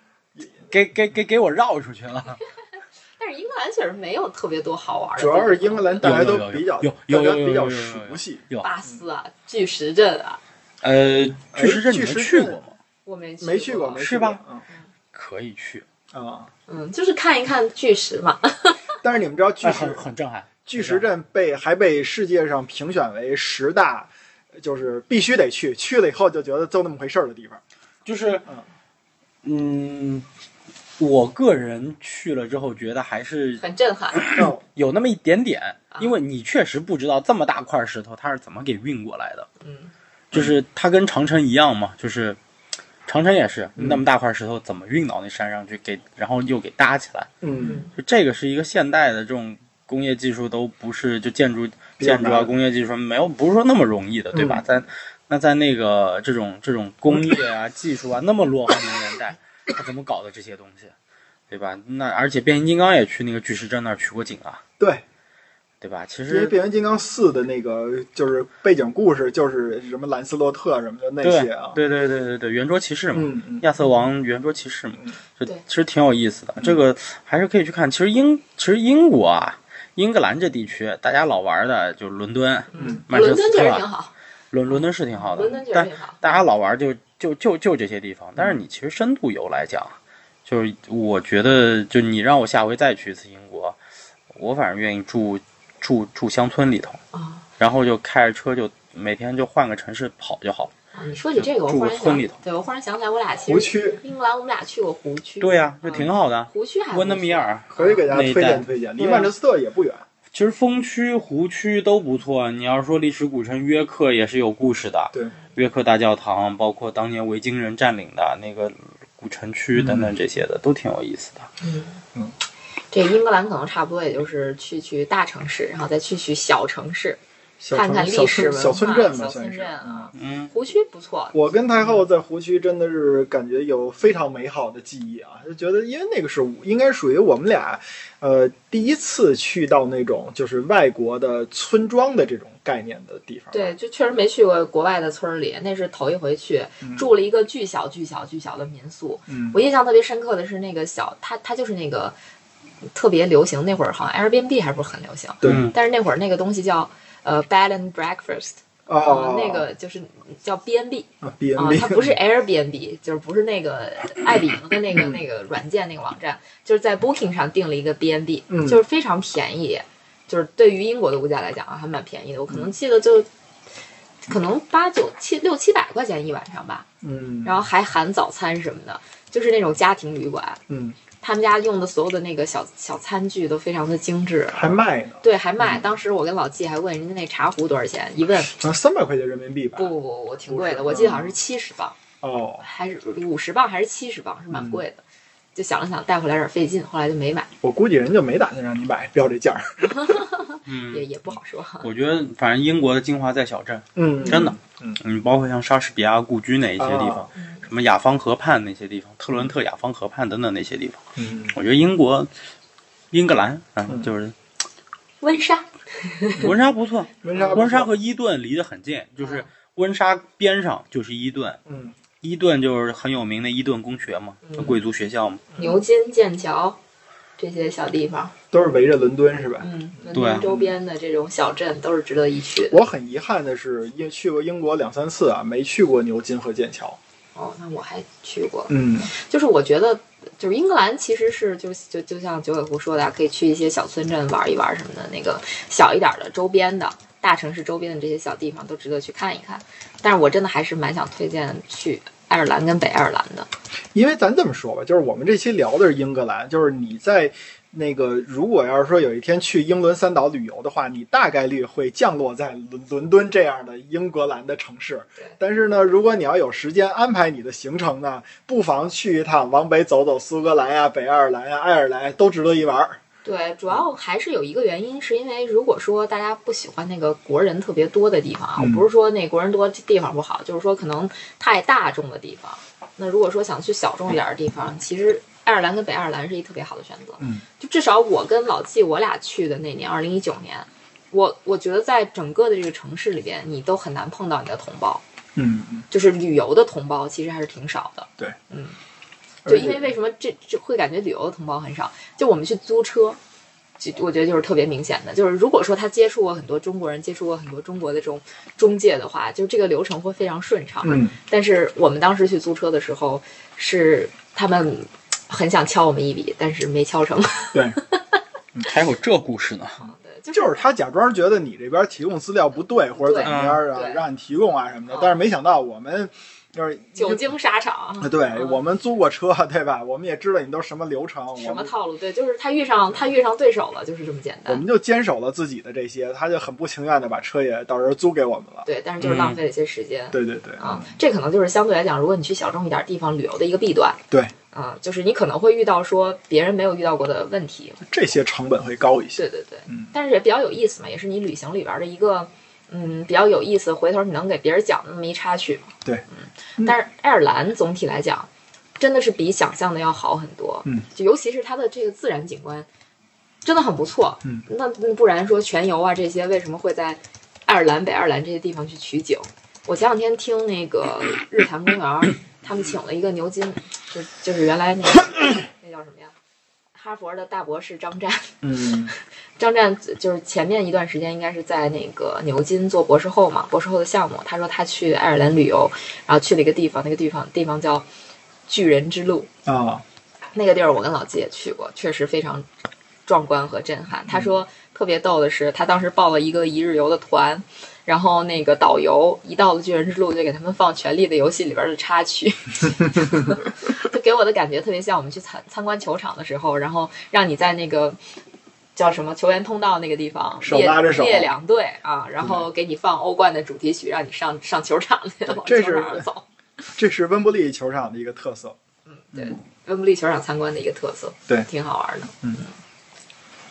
给给给给我绕出去了。但是英格兰确实没有特别多好玩的主，要是英格兰大家都比较有有有比较有有有有熟悉，有巴斯啊、巨石阵啊，呃，巨石阵你们去过吗？我没去没去过，去是吧过？可以去，嗯啊，嗯，就是看一看巨石嘛。但是你们知道巨哎，石很很震撼。巨石阵被还被世界上评选为十大，就是必须得去，去了以后就觉得就那么回事儿的地方。就是，嗯，我个人去了之后觉得还是很震撼，哦，有那么一点点，啊因为你确实不知道这么大块石头它是怎么给运过来的。嗯，就是它跟长城一样嘛，就是长城也是嗯那么大块石头怎么运到那山上去给，然后又给搭起来。嗯，就这个是一个现代的这种工业技术都不是就建筑建筑啊工业技术没有不是说那么容易的，对吧？嗯在那在那个这种这种工业啊技术啊那么落后的年代，他怎么搞的这些东西，对吧？那而且变形金刚也去那个巨石阵那儿取过景啊，对，对吧？其因为实变形金刚四的那个就是背景故事，就是什么兰斯洛特什么的那些啊。对对对对对圆桌骑士嘛，亚瑟王圆桌骑士嘛嗯，这对其实挺有意思的。这个还是可以去看。其实英其实英国啊，英格兰这地区大家老玩的就是伦敦、嗯曼彻伦敦斯特，伦伦敦是挺好的但挺好。大家老玩就就就就这些地方。但是你其实深度游来讲，就是我觉得，就你让我下回再去一次英国，我反正愿意住住住乡村里头，啊然后就开着车就每天就换个城市跑就好了。啊！你说起这个，我住忽然想个村里头，对我忽然想起来，我俩其实湖区英格兰，我们俩去过湖区。对呀、就挺好的。湖区还不温德米，尔可以给大家推荐推荐，离曼彻斯特也不远。其实风区、湖区都不错。你要说历史古城约克也是有故事的，对，约克大教堂，包括当年维京人占领的那个古城区等等这些的，都挺有意思的。嗯嗯，这英格兰可能差不多也就是去去大城市，然后再去去小城市，看看历史文化、小村镇嘛，小算是。村镇啊。嗯，湖区不错，我跟太后在湖区真的是感觉有非常美好的记忆啊，就觉得因为那个是应该属于我们俩，呃，第一次去到那种就是外国的村庄的这种概念的地方。对，就确实没去过国外的村儿里，那是头一回去，住了一个巨小巨小巨小的民宿。嗯我印象特别深刻的是那个小，它它就是那个特别流行，那会儿好像 Airbnb 还不是很流行，对。嗯。但是那会儿那个东西叫呃 bed and breakfast，啊呃，那个就是叫 B&B 啊 B 啊它不是 Airbnb，就是不是那个爱彼迎的那嗯。个那个软件那个网站，就是在 Booking 上订了一个 B&B，嗯。就是非常便宜，就是对于英国的物价来讲啊，还蛮便宜的。我可能记得就可能八九七六七百块钱一晚上吧，嗯，然后还含早餐什么的，就是那种家庭旅馆。嗯他们家用的所有的那个小小餐具都非常的精致，还卖呢，对，还卖。当时我跟老季还问人家那茶壶多少钱，一问。啊三百块钱人民币吧？不不不，我挺贵的，我记得好像是七十磅，哦，还是五十磅还是七十磅，是蛮贵的。就想了想，带回来有点费劲，后来就没买，我估计人就没打算让你买，标这价儿。嗯。也也不好说。我觉得反正英国的精华在小镇，嗯，真的，嗯。嗯，包括像莎士比亚故居那一些地方，嗯什么雅芳河畔那些地方，特伦特雅芳河畔等等那些地方，嗯，我觉得英国、英格兰啊，嗯就是温莎，温莎不错，温莎温莎和伊顿离得很近，就是温莎边上就是伊顿，嗯伊顿就是很有名的伊顿公学嘛，嗯贵族学校嘛。牛津、剑桥这些小地方，都是围着伦敦是吧？嗯，伦对敦周边的这种小镇都是值得一去的。我很遗憾的是，因去过英国两三次啊，没去过牛津和剑桥。哦，那我还去过，嗯就是我觉得，就是英格兰其实是就就就像九尾狐说的啊，可以去一些小村镇玩一玩什么的，那个小一点的周边的大城市周边的这些小地方都值得去看一看。但是我真的还是蛮想推荐去爱尔兰跟北爱尔兰的。因为咱这么说吧，就是我们这期聊的是英格兰，就是你在那个如果要是说有一天去英伦三岛旅游的话，你大概率会降落在伦伦敦这样的英格兰的城市。但是呢，如果你要有时间安排你的行程呢，不妨去一趟往北走走苏格兰呀、北爱尔兰呀、爱尔兰都值得一玩儿。对，主要还是有一个原因，是因为如果说大家不喜欢那个国人特别多的地方啊，不是说那国人多地方不好，就是说可能太大众的地方。那如果说想去小众一点的地方，其实爱尔兰跟北爱尔兰是一特别好的选择。嗯，就至少我跟老纪我俩去的那年，二零一九年，我我觉得在整个的这个城市里边，你都很难碰到你的同胞，嗯嗯，就是旅游的同胞，其实还是挺少的。对，嗯。就因为为什么这这会感觉旅游的同胞很少？就我们去租车，就我觉得就是特别明显的，就是如果说他接触过很多中国人，接触过很多中国的这种中介的话，就这个流程会非常顺畅。嗯但是我们当时去租车的时候，是他们很想敲我们一笔，但是没敲成。对，还有这故事呢？对，就就是他假装觉得你这边提供资料不对或者怎么样啊，让你提供啊什么的嗯，但是没想到我们就是久经沙场。啊，对、嗯我们租过车，对吧？我们也知道你都什么流程，什么套路？对，就是他遇上他遇上对手了，就是这么简单。我们就坚守了自己的这些，他就很不情愿的把车也到时候租给我们了。对，但是就是浪费了一些时间。对对对，啊，这可能就是相对来讲，如果你去小众一点地方旅游的一个弊端。对，啊，就是你可能会遇到说别人没有遇到过的问题。这些成本会高一些。对对对，嗯但是也比较有意思嘛，也是你旅行里边的一个嗯比较有意思，回头你能给别人讲的那么一插曲。对，嗯，但是爱尔兰总体来讲，真的是比想象的要好很多。嗯，就尤其是它的这个自然景观，真的很不错。嗯，那不然说全游啊这些为什么会在爱尔兰、北爱尔兰这些地方去取景？我前两天听那个日坛公园儿，他们请了一个牛津，就就是原来那个 那叫什么呀？哈佛的大博士张湛，嗯 张湛就是前面一段时间应该是在那个牛津做博士后嘛，博士后的项目。他说他去爱尔兰旅游，然后去了一个地方，那个地方地方叫巨人之路。啊，那个地儿我跟老季也去过，确实非常壮观和震撼。他说特别逗的是，他当时报了一个一日游的团，然后那个导游一到了巨人之路就给他们放《权力的游戏》里边的插曲 就给我的感觉特别像我们去参参观球场的时候，然后让你在那个。叫什么球员通道那个地方手列拉着手列两队啊，然后给你放欧冠的主题曲，让你上上球场去，往球这是走。这是温布利球场的一个特色。嗯对，温布利球场参观的一个特色，对挺好玩的。嗯，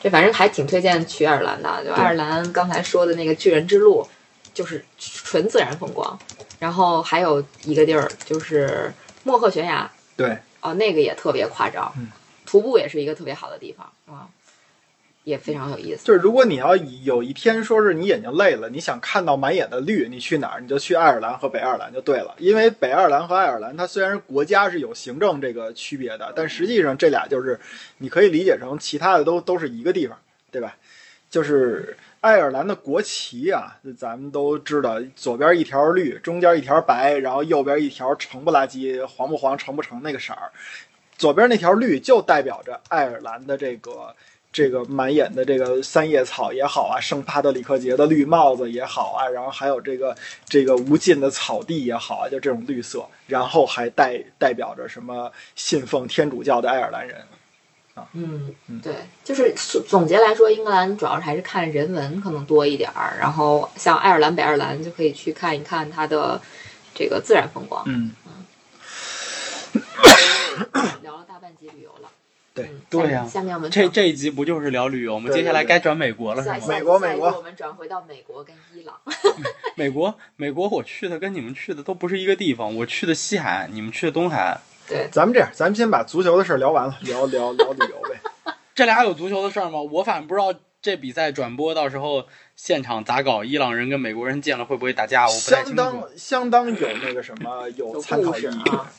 这反正还挺推荐去爱尔兰的。就爱尔兰刚才说的那个巨人之路，就是纯自然风光。然后还有一个地儿就是莫赫悬崖，对，哦，那个也特别夸张，嗯徒步也是一个特别好的地方啊，也非常有意思。就是如果你要有一天说是你眼睛累了，你想看到满眼的绿，你去哪儿？你就去爱尔兰和北爱尔兰就对了。因为北爱尔兰和爱尔兰，它虽然国家是有行政这个区别的，但实际上这俩就是你可以理解成其他的都都是一个地方，对吧？就是爱尔兰的国旗啊，咱们都知道，左边一条绿，中间一条白，然后右边一条橙不拉几、黄不黄、橙不橙那个色儿。左边那条绿就代表着爱尔兰的这个这个满眼的这个三叶草也好啊，圣帕特里克节的绿帽子也好啊，然后还有这个这个无尽的草地也好啊，就这种绿色，然后还代代表着什么信奉天主教的爱尔兰人。嗯嗯，对，就是总结来说，英格兰主要还是看人文可能多一点儿，然后像爱尔兰、北爱尔兰就可以去看一看它的这个自然风光。嗯，聊了大半集旅游了，对嗯对呀下下面我们这这一集不就是聊旅游吗？对接下来该转美国了是吗？美国美国我们转回到美国跟伊朗。美国，美国，我去的跟你们去的都不是一个地方，我去的西海岸，你们去的东海岸。对，咱们这样，咱们先把足球的事儿聊完了，聊聊聊旅游呗。这俩有足球的事儿吗？我反正不知道这比赛转播到时候现场咋搞，伊朗人跟美国人见了会不会打架，我不太相清楚。当相当有那个什么有有参考意义。啊，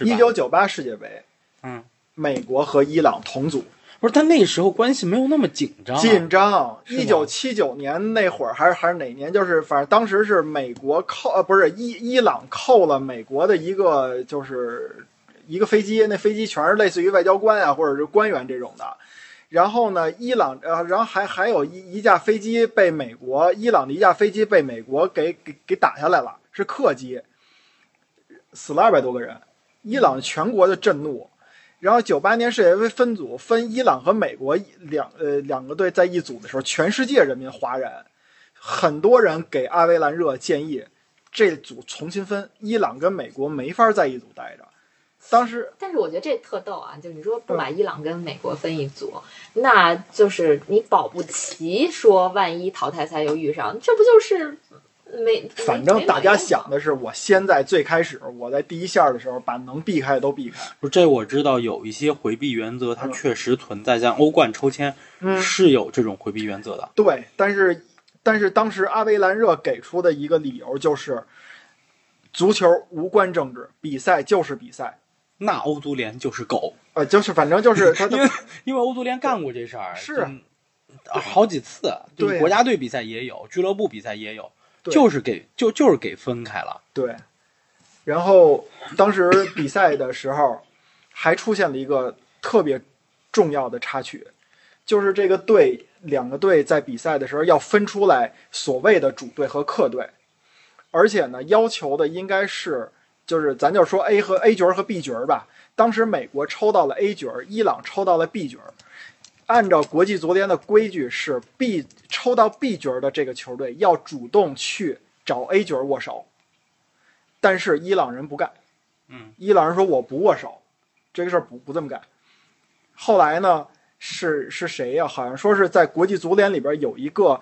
一九九八世界杯，嗯，美国和伊朗同组，不是，但那时候关系没有那么紧张、啊。紧张。一九七九年那会儿还是还是哪年？就是反正当时是美国扣呃不是伊伊朗扣了美国的一个就是一个飞机，那飞机全是类似于外交官啊或者是官员这种的。然后呢，伊朗呃，然后还还有一一架飞机被美国伊朗的一架飞机被美国给给给打下来了，是客机，死了二百多个人，伊朗全国的震怒。然后九八年世界杯分组分伊朗和美国两呃两个队在一组的时候，全世界人民哗然，很多人给阿维兰热建议这组重新分，伊朗跟美国没法在一组待着。当时但是我觉得这特逗啊，就你说不把伊朗跟美国分一组，那就是你保不齐说万一淘汰赛又遇上，这不就是没？反正大家想的，是，我先在最开始我在第一线的时候把能避开的都避开。不是这我知道有一些回避原则，它嗯确实存在，像欧冠抽签嗯，是有这种回避原则的。对，但是但是当时阿维兰热给出的一个理由就是，足球无关政治，比赛就是比赛。那欧足联就是狗，呃，就是反正就是他 因为因为欧足联干过这事儿，是啊好几次，就对是国家队比赛也有，俱乐部比赛也有，就是给就就是给分开了。对，然后当时比赛的时候，还出现了一个特别重要的插曲，就是这个队两个队在比赛的时候要分出来所谓的主队和客队，而且呢，要求的应该是就是咱就说 A 和 A 角儿和 B 角儿吧。当时美国抽到了 A 角儿，伊朗抽到了 B 角儿。按照国际足联的规矩是 B 抽到 B 角儿的这个球队要主动去找 A 角儿握手，但是伊朗人不干。嗯，伊朗人说我不握手，这个事儿不不这么干。后来呢，是是谁呀、好像说是在国际足联里边有一个，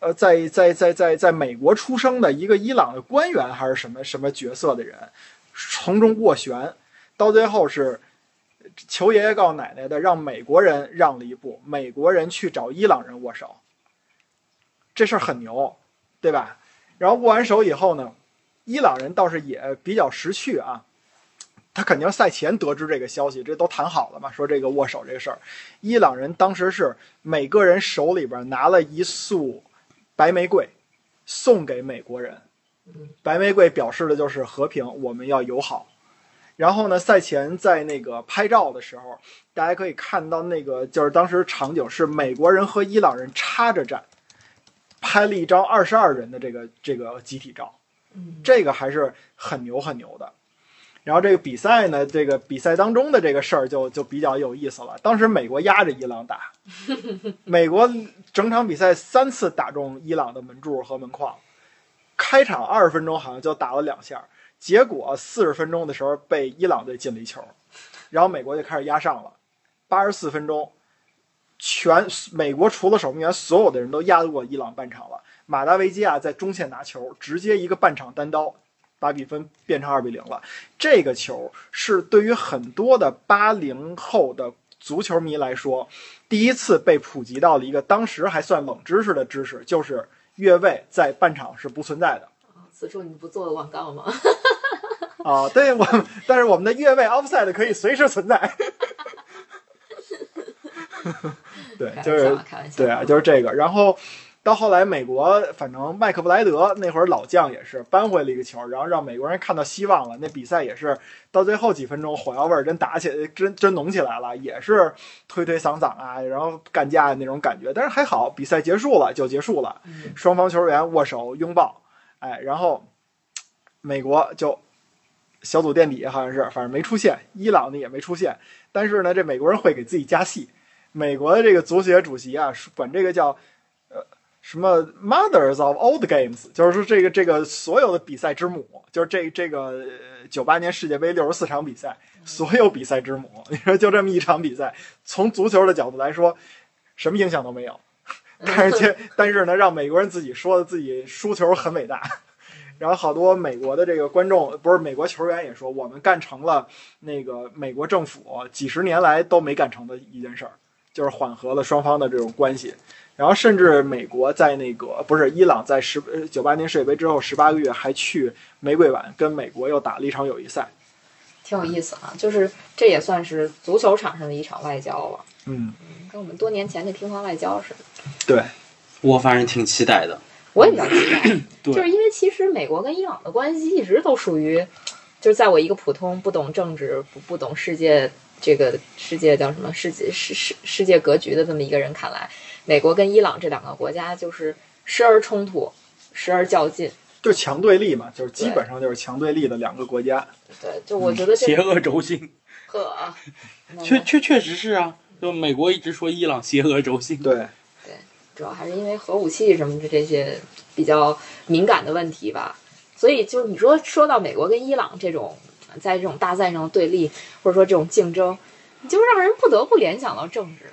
呃，在在在在在美国出生的一个伊朗的官员还是什么什么角色的人，从中斡旋，到最后是求爷爷告奶奶的，让美国人让了一步，美国人去找伊朗人握手，这事儿很牛，对吧？然后握完手以后呢，伊朗人倒是也比较识趣啊，他肯定赛前得知这个消息，这都谈好了嘛，说这个握手这个事儿。伊朗人当时是每个人手里边拿了一束白玫瑰，送给美国人。白玫瑰表示的就是和平，我们要友好。然后呢，赛前在那个拍照的时候，大家可以看到那个就是当时场景是美国人和伊朗人插着站，拍了一张二十二人的这个这个集体照。嗯，这个还是很牛很牛的。然后这个比赛呢，这个比赛当中的这个事儿就就比较有意思了。当时美国压着伊朗打，美国整场比赛三次打中伊朗的门柱和门框，开场二十分钟好像就打了两下，结果四十分钟的时候被伊朗队进了一球，然后美国就开始压上了。八十四分钟，全美国除了守门员，所有的人都压得过伊朗半场了。马达维基亚在中线拿球，直接一个半场单刀，把比分变成二比零了。这个球是对于很多的八零后的足球迷来说，第一次被普及到了一个当时还算冷知识的知识，就是越位在半场是不存在的。此处你不做个广告吗？啊，对我，但是我们的越位 offside 可以随时存在。对，开就是。对啊，就是这个。然后到后来，美国反正麦克布莱德那会儿老将也是扳回了一个球，然后让美国人看到希望了。那比赛也是到最后几分钟，火药味儿真打起来，真真浓起来了，也是推推搡搡啊，然后干架那种感觉。但是还好，比赛结束了就结束了，嗯双方球员握手拥抱，哎，然后美国就小组垫底，好像是，反正没出现。伊朗呢也没出现，但是呢，这美国人会给自己加戏。美国的这个足协主席啊，管这个叫呃什么 “mothers of old games”，就是说这个这个所有的比赛之母，就是这这个九八年世界杯六十四场比赛，所有比赛之母。你说就这么一场比赛，从足球的角度来说，什么影响都没有。但是这但是呢，让美国人自己说的自己输球很伟大。然后好多美国的这个观众，不是美国球员也说，我们干成了那个美国政府几十年来都没干成的一件事儿，就是缓和了双方的这种关系。然后甚至美国在那个不是伊朗在十九八年世界杯之后十八个月还去玫瑰碗跟美国又打了一场友谊赛。挺有意思啊，就是这也算是足球场上的一场外交了，嗯，跟我们多年前那乒乓外交似的。对，我反正挺期待的。我也比较期待，对就是因为其实美国跟伊朗的关系一直都属于，就是在我一个普通不懂政治、不不懂世界这个世界叫什么世界世世世界格局的这么一个人看来，美国跟伊朗这两个国家就是时而冲突，时而较劲。就是强对立嘛，就是基本上就是强对立的两个国家。对，就我觉得这邪恶轴心，呵，啊确确确实是啊。就美国一直说伊朗邪恶轴心，对，主要还是因为核武器什么的这些比较敏感的问题吧。所以就是你说说到美国跟伊朗这种在这种大赛上的对立，或者说这种竞争，你就让人不得不联想到政治。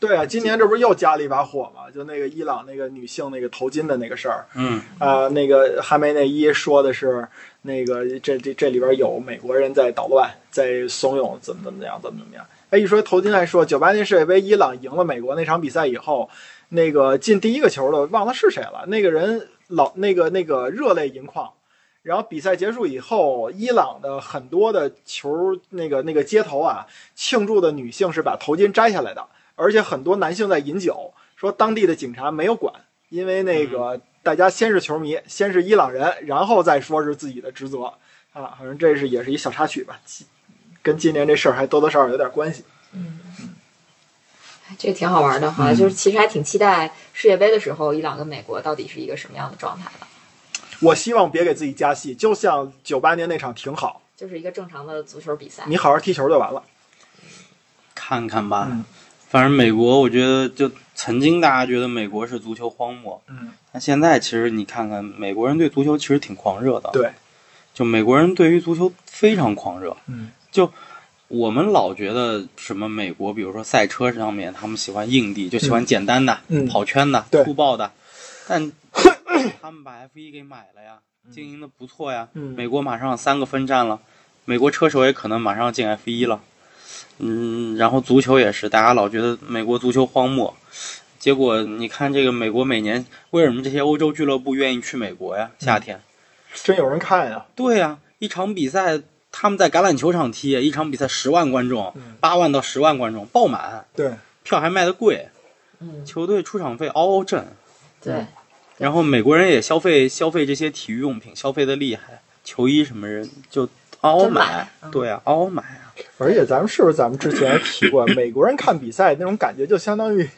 对啊，今年这不是又加了一把火嘛？就那个伊朗那个女性那个头巾的那个事儿，嗯，啊，那个哈梅内伊说的是那个这这这里边有美国人在捣乱，在怂恿怎么怎么样，怎么怎么样。哎，一说头巾来说，九八年世界杯伊朗赢了美国那场比赛以后，那个进第一个球的忘了是谁了，那个人老那个那个热泪盈眶。然后比赛结束以后，伊朗的很多的球那个那个街头啊，庆祝的女性是把头巾摘下来的，而且很多男性在饮酒，说当地的警察没有管，因为那个大家先是球迷，先是伊朗人，然后再说是自己的职责。啊，反正这是也是一小插曲吧，跟今年这事儿还多多少少有点关系。嗯这挺好玩的哈，嗯就是其实还挺期待世界杯的时候，伊朗跟美国到底是一个什么样的状态的，我希望别给自己加戏，就像九八年那场挺好，就是一个正常的足球比赛。你好好踢球就完了。看看吧。嗯反正美国，我觉得就曾经大家觉得美国是足球荒漠，嗯，那现在其实你看看，美国人对足球其实挺狂热的。对，就美国人对于足球非常狂热。嗯，就我们老觉得什么美国，比如说赛车上面，他们喜欢硬地，就喜欢简单的、嗯跑圈的、对粗暴的，但 他们把 F 一给买了呀，经营的不错呀。嗯。美国马上三个分站了，美国车手也可能马上进 F 一了。嗯，然后足球也是，大家老觉得美国足球荒漠，结果你看这个美国每年为什么这些欧洲俱乐部愿意去美国呀？夏天，真有人看呀。对呀、一场比赛他们在橄榄球场踢，一场比赛十万观众嗯，八万到十万观众爆满，对，票还卖的贵，嗯，球队出场费嗷嗷挣，对，然后美国人也消费消费这些体育用品，消费的厉害，球衣什么人就嗷嗷买对啊，嗷嗷买啊。而且咱们是不是咱们之前提过，美国人看比赛那种感觉，就相当于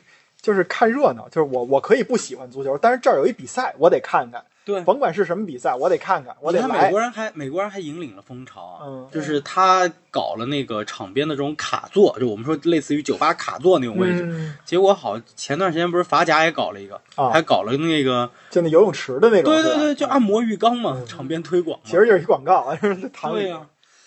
就是看热闹，就是我我可以不喜欢足球，但是这儿有一比赛，我得看看。对甭管是什么比赛，我得看看，我得来你看美国。人还美国人还引领了风潮啊，嗯就是他搞了那个场边的这种卡座，就我们说类似于酒吧卡座那种位置。嗯结果好，前段时间不是法甲也搞了一个，啊还搞了那个，就那游泳池的那种，对对对，就按摩浴缸嘛，场边推广嘛。其实就是一广告，就是躺里对呀、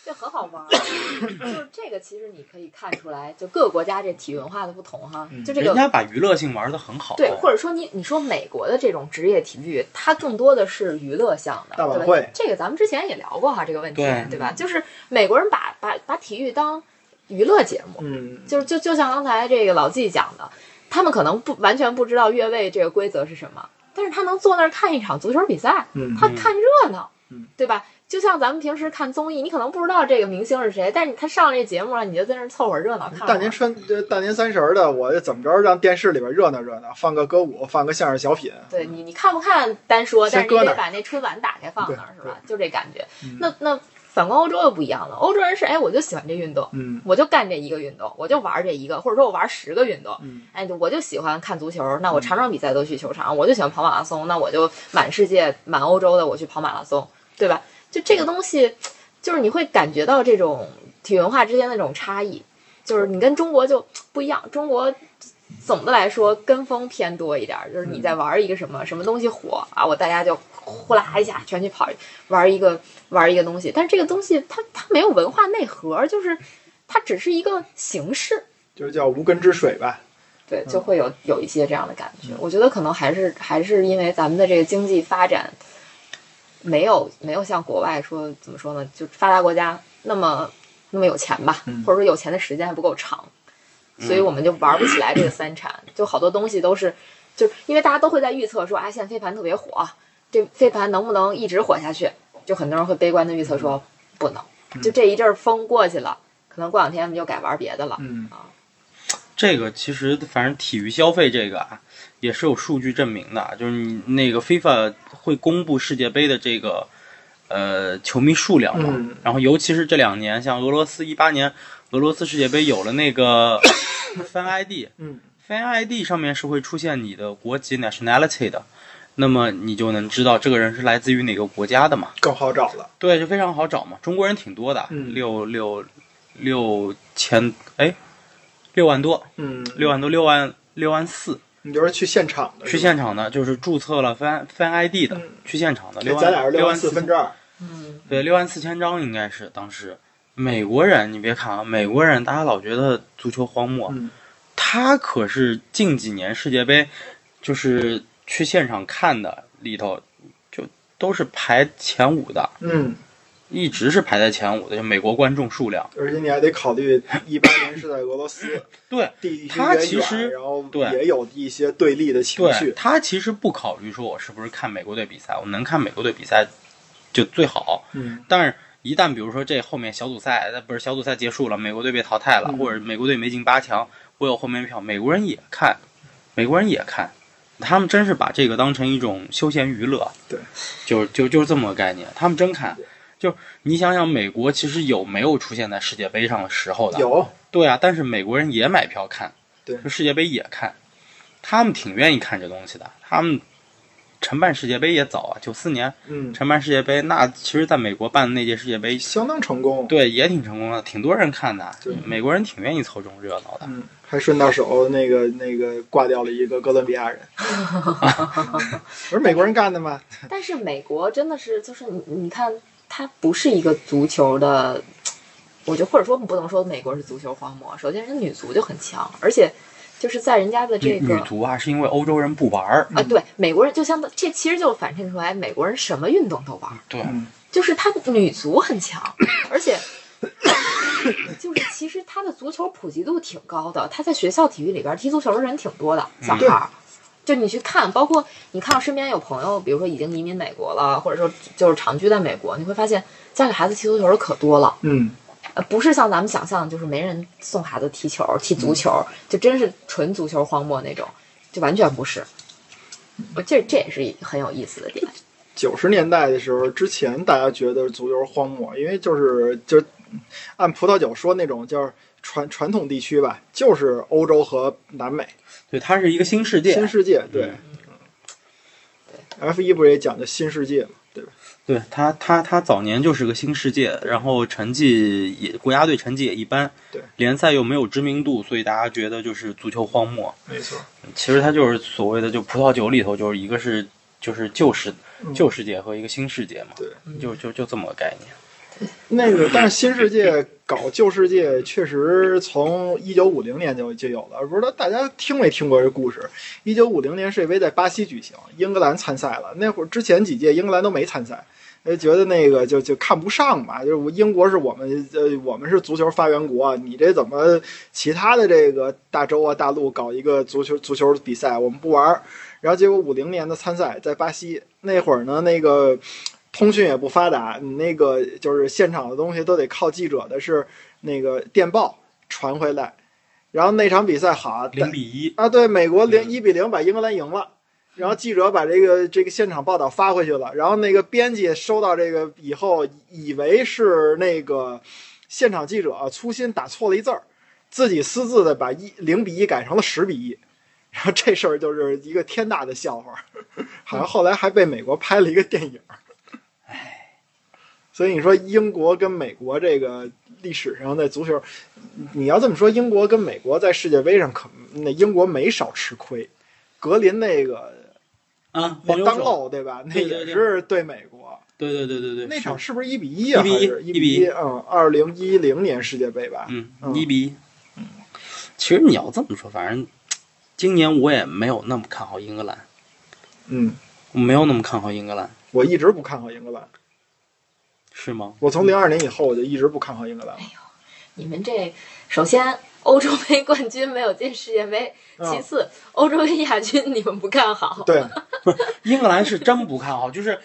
就很好玩儿。就是这个，其实你可以看出来，就各个国家这体育文化的不同哈。就这个人家把娱乐性玩的很好。对，或者说你你说美国的这种职业体育，它更多的是娱乐向的，对吧大晚会？这个咱们之前也聊过哈，这个问题，对吧？就是美国人把把把体育当娱乐节目，嗯，就是就就像刚才这个老纪讲的，他们可能不完全不知道越位这个规则是什么，但是他能坐那儿看一场足球比赛，嗯他看热闹，嗯对吧？就像咱们平时看综艺，你可能不知道这个明星是谁，但是他上这节目了，你就在那凑会儿热闹看。大年春大年三十儿的，我怎么着让电视里边热闹热闹，放个歌舞，放个相声小品，对你，你看不看单说，但是你得把那春晚打开放那儿，是吧？就这感觉。嗯那那反观欧洲又不一样了，欧洲人是哎，我就喜欢这运动，嗯我就干这一个运动，我就玩这一个，或者说我玩十个运动。嗯哎，我就喜欢看足球，那我场场比赛都去球场；我就喜欢跑马拉松，那我就满世界、满欧洲的我去跑马拉松，对吧？就这个东西，就是你会感觉到这种体文化之间的这种差异，就是你跟中国就不一样。中国总的来说跟风偏多一点儿，就是你在玩一个什么、什么东西火啊，我大家就呼啦一下全去跑玩一个玩一个东西，但是这个东西它它没有文化内核，就是它只是一个形式。就是叫无根之水吧。对，就会有有一些这样的感觉。我觉得可能还是还是因为咱们的这个经济发展没有没有像国外说怎么说呢，就发达国家那么那么有钱吧，嗯或者说有钱的时间还不够长，所以我们就玩不起来这个三产，就好多东西都是，就是因为大家都会在预测说，啊，现在飞盘特别火，这飞盘能不能一直火下去？就很多人会悲观的预测说不能，就这一阵风过去了，可能过两天我们就改玩别的了。嗯这个其实反正体育消费这个啊，也是有数据证明的，就是你那个 FIFA 会公布世界杯的这个呃球迷数量嘛，嗯然后尤其是这两年，像俄罗斯一八年俄罗斯世界杯有了那个 Fan ID，嗯 Fan ID 上面是会出现你的国籍 nationality 的，那么你就能知道这个人是来自于哪个国家的嘛。更好找了。对，就非常好找嘛。中国人挺多的，嗯六六六千，哎，六万多，嗯，六万多，六万六万四。你就是去现场的，去现场的，就是注册了 Fan Fan ID 的，嗯去现场的，六万咱俩是六万四四分之二。嗯，对，六万四千张应该是当时。美国人，你别看啊，美国人大家老觉得足球荒漠，嗯他可是近几年世界杯，就是去现场看的里头，就都是排前五的，嗯，一直是排在前五的，就美国观众数量。而且你还得考虑，一八年是在俄罗斯，对地区他其实然后对也有一些对立的情对绪。他其实不考虑说我是不是看美国队比赛，我能看美国队比赛就最好。嗯但是，一旦比如说这后面小组赛，呃不是小组赛结束了，美国队被淘汰了，嗯或者美国队没进八强，我有后面票，美国人也看，美国人也看，他们真是把这个当成一种休闲娱乐，对，就就就是这么个概念，他们真看。就你想想，美国其实有没有出现在世界杯上的时候的？有，对啊，但是美国人也买票看，对就世界杯也看，他们挺愿意看这东西的。他们承办世界杯也早啊，九四年嗯，承办世界杯，那其实在美国办的那届世界杯，相当成功。对也挺成功的，挺多人看的对。美国人挺愿意凑这种热闹的。嗯，还顺到手那个那个挂掉了一个哥伦比亚人，不是美国人干的吗？但是美国真的是，就是你你看，它不是一个足球的，我觉得或者说不能说美国是足球荒漠。首先，人家女足就很强，而且就是在人家的这个女足啊，是因为欧洲人不玩儿，啊，对美国人就相当，这其实就反衬出来美国人什么运动都玩儿，对，嗯就是他女足很强，而且。就是其实他的足球普及度挺高的，他在学校体育里边踢足球的人挺多的，小孩儿。就你去看，包括你看我身边有朋友，比如说已经移民美国了，或者说就是长居在美国，你会发现家里孩子踢足球的可多了。嗯，呃，不是像咱们想象，就是没人送孩子踢球、踢足球，就真是纯足球荒漠那种，就完全不是。我这这也是一很有意思的点。九十年代的时候，之前大家觉得足球荒漠，因为就是就按葡萄酒说那种就是传传统地区吧，就是欧洲和南美对，它是一个新世界。新世界。对，F 一不是也讲的新世界嘛，对吧？对他，他他早年就是个新世界，然后成绩也国家队成绩也一般，对，联赛又没有知名度，所以大家觉得就是足球荒漠。没错，其实它就是所谓的就葡萄酒里头就是一个是就是旧世嗯旧世界和一个新世界嘛，对，就就就这么个概念。那个，但是新世界搞旧世界，确实从一九五零年就就有了。不知道大家听没听过这故事？一九五零年世界杯在巴西举行，英格兰参赛了。那会儿之前几届英格兰都没参赛，呃，觉得那个就就看不上嘛，就是英国是我们呃我们是足球发源国，你这怎么其他的这个大洲啊大陆搞一个足球足球比赛，我们不玩。然后结果五零年的参赛在巴西那会儿呢，那个通讯也不发达，你那个就是现场的东西都得靠记者的是那个电报传回来。然后那场比赛好，零比一，啊，对，美国零一比零把英格兰赢了。然后记者把这个这个现场报道发回去了，然后那个编辑收到这个以后，以为是那个现场记者啊粗心打错了一字儿，自己私自的把一零比一改成了十比一，然后这事儿就是一个天大的笑话，好像后来还被美国拍了一个电影。唉，所以你说英国跟美国这个历史上在足球，你要这么说，英国跟美国在世界杯上可那英国没少吃亏，格林那个啊，那当漏对吧？那也是对美国对对对对对，那场是是不是一比一啊？一比一一比一？嗯，二零一零年世界杯吧。嗯嗯一比一。嗯其实你要这么说，反正今年我也没有那么看好英格兰，嗯，我没有那么看好英格兰，我一直不看好英格兰，是吗？我从零二年以后我就一直不看好英格兰。你们这首先欧洲杯冠军没有进世界杯，嗯其次欧洲杯亚军你们不看好，对，英格兰是真不看好，就是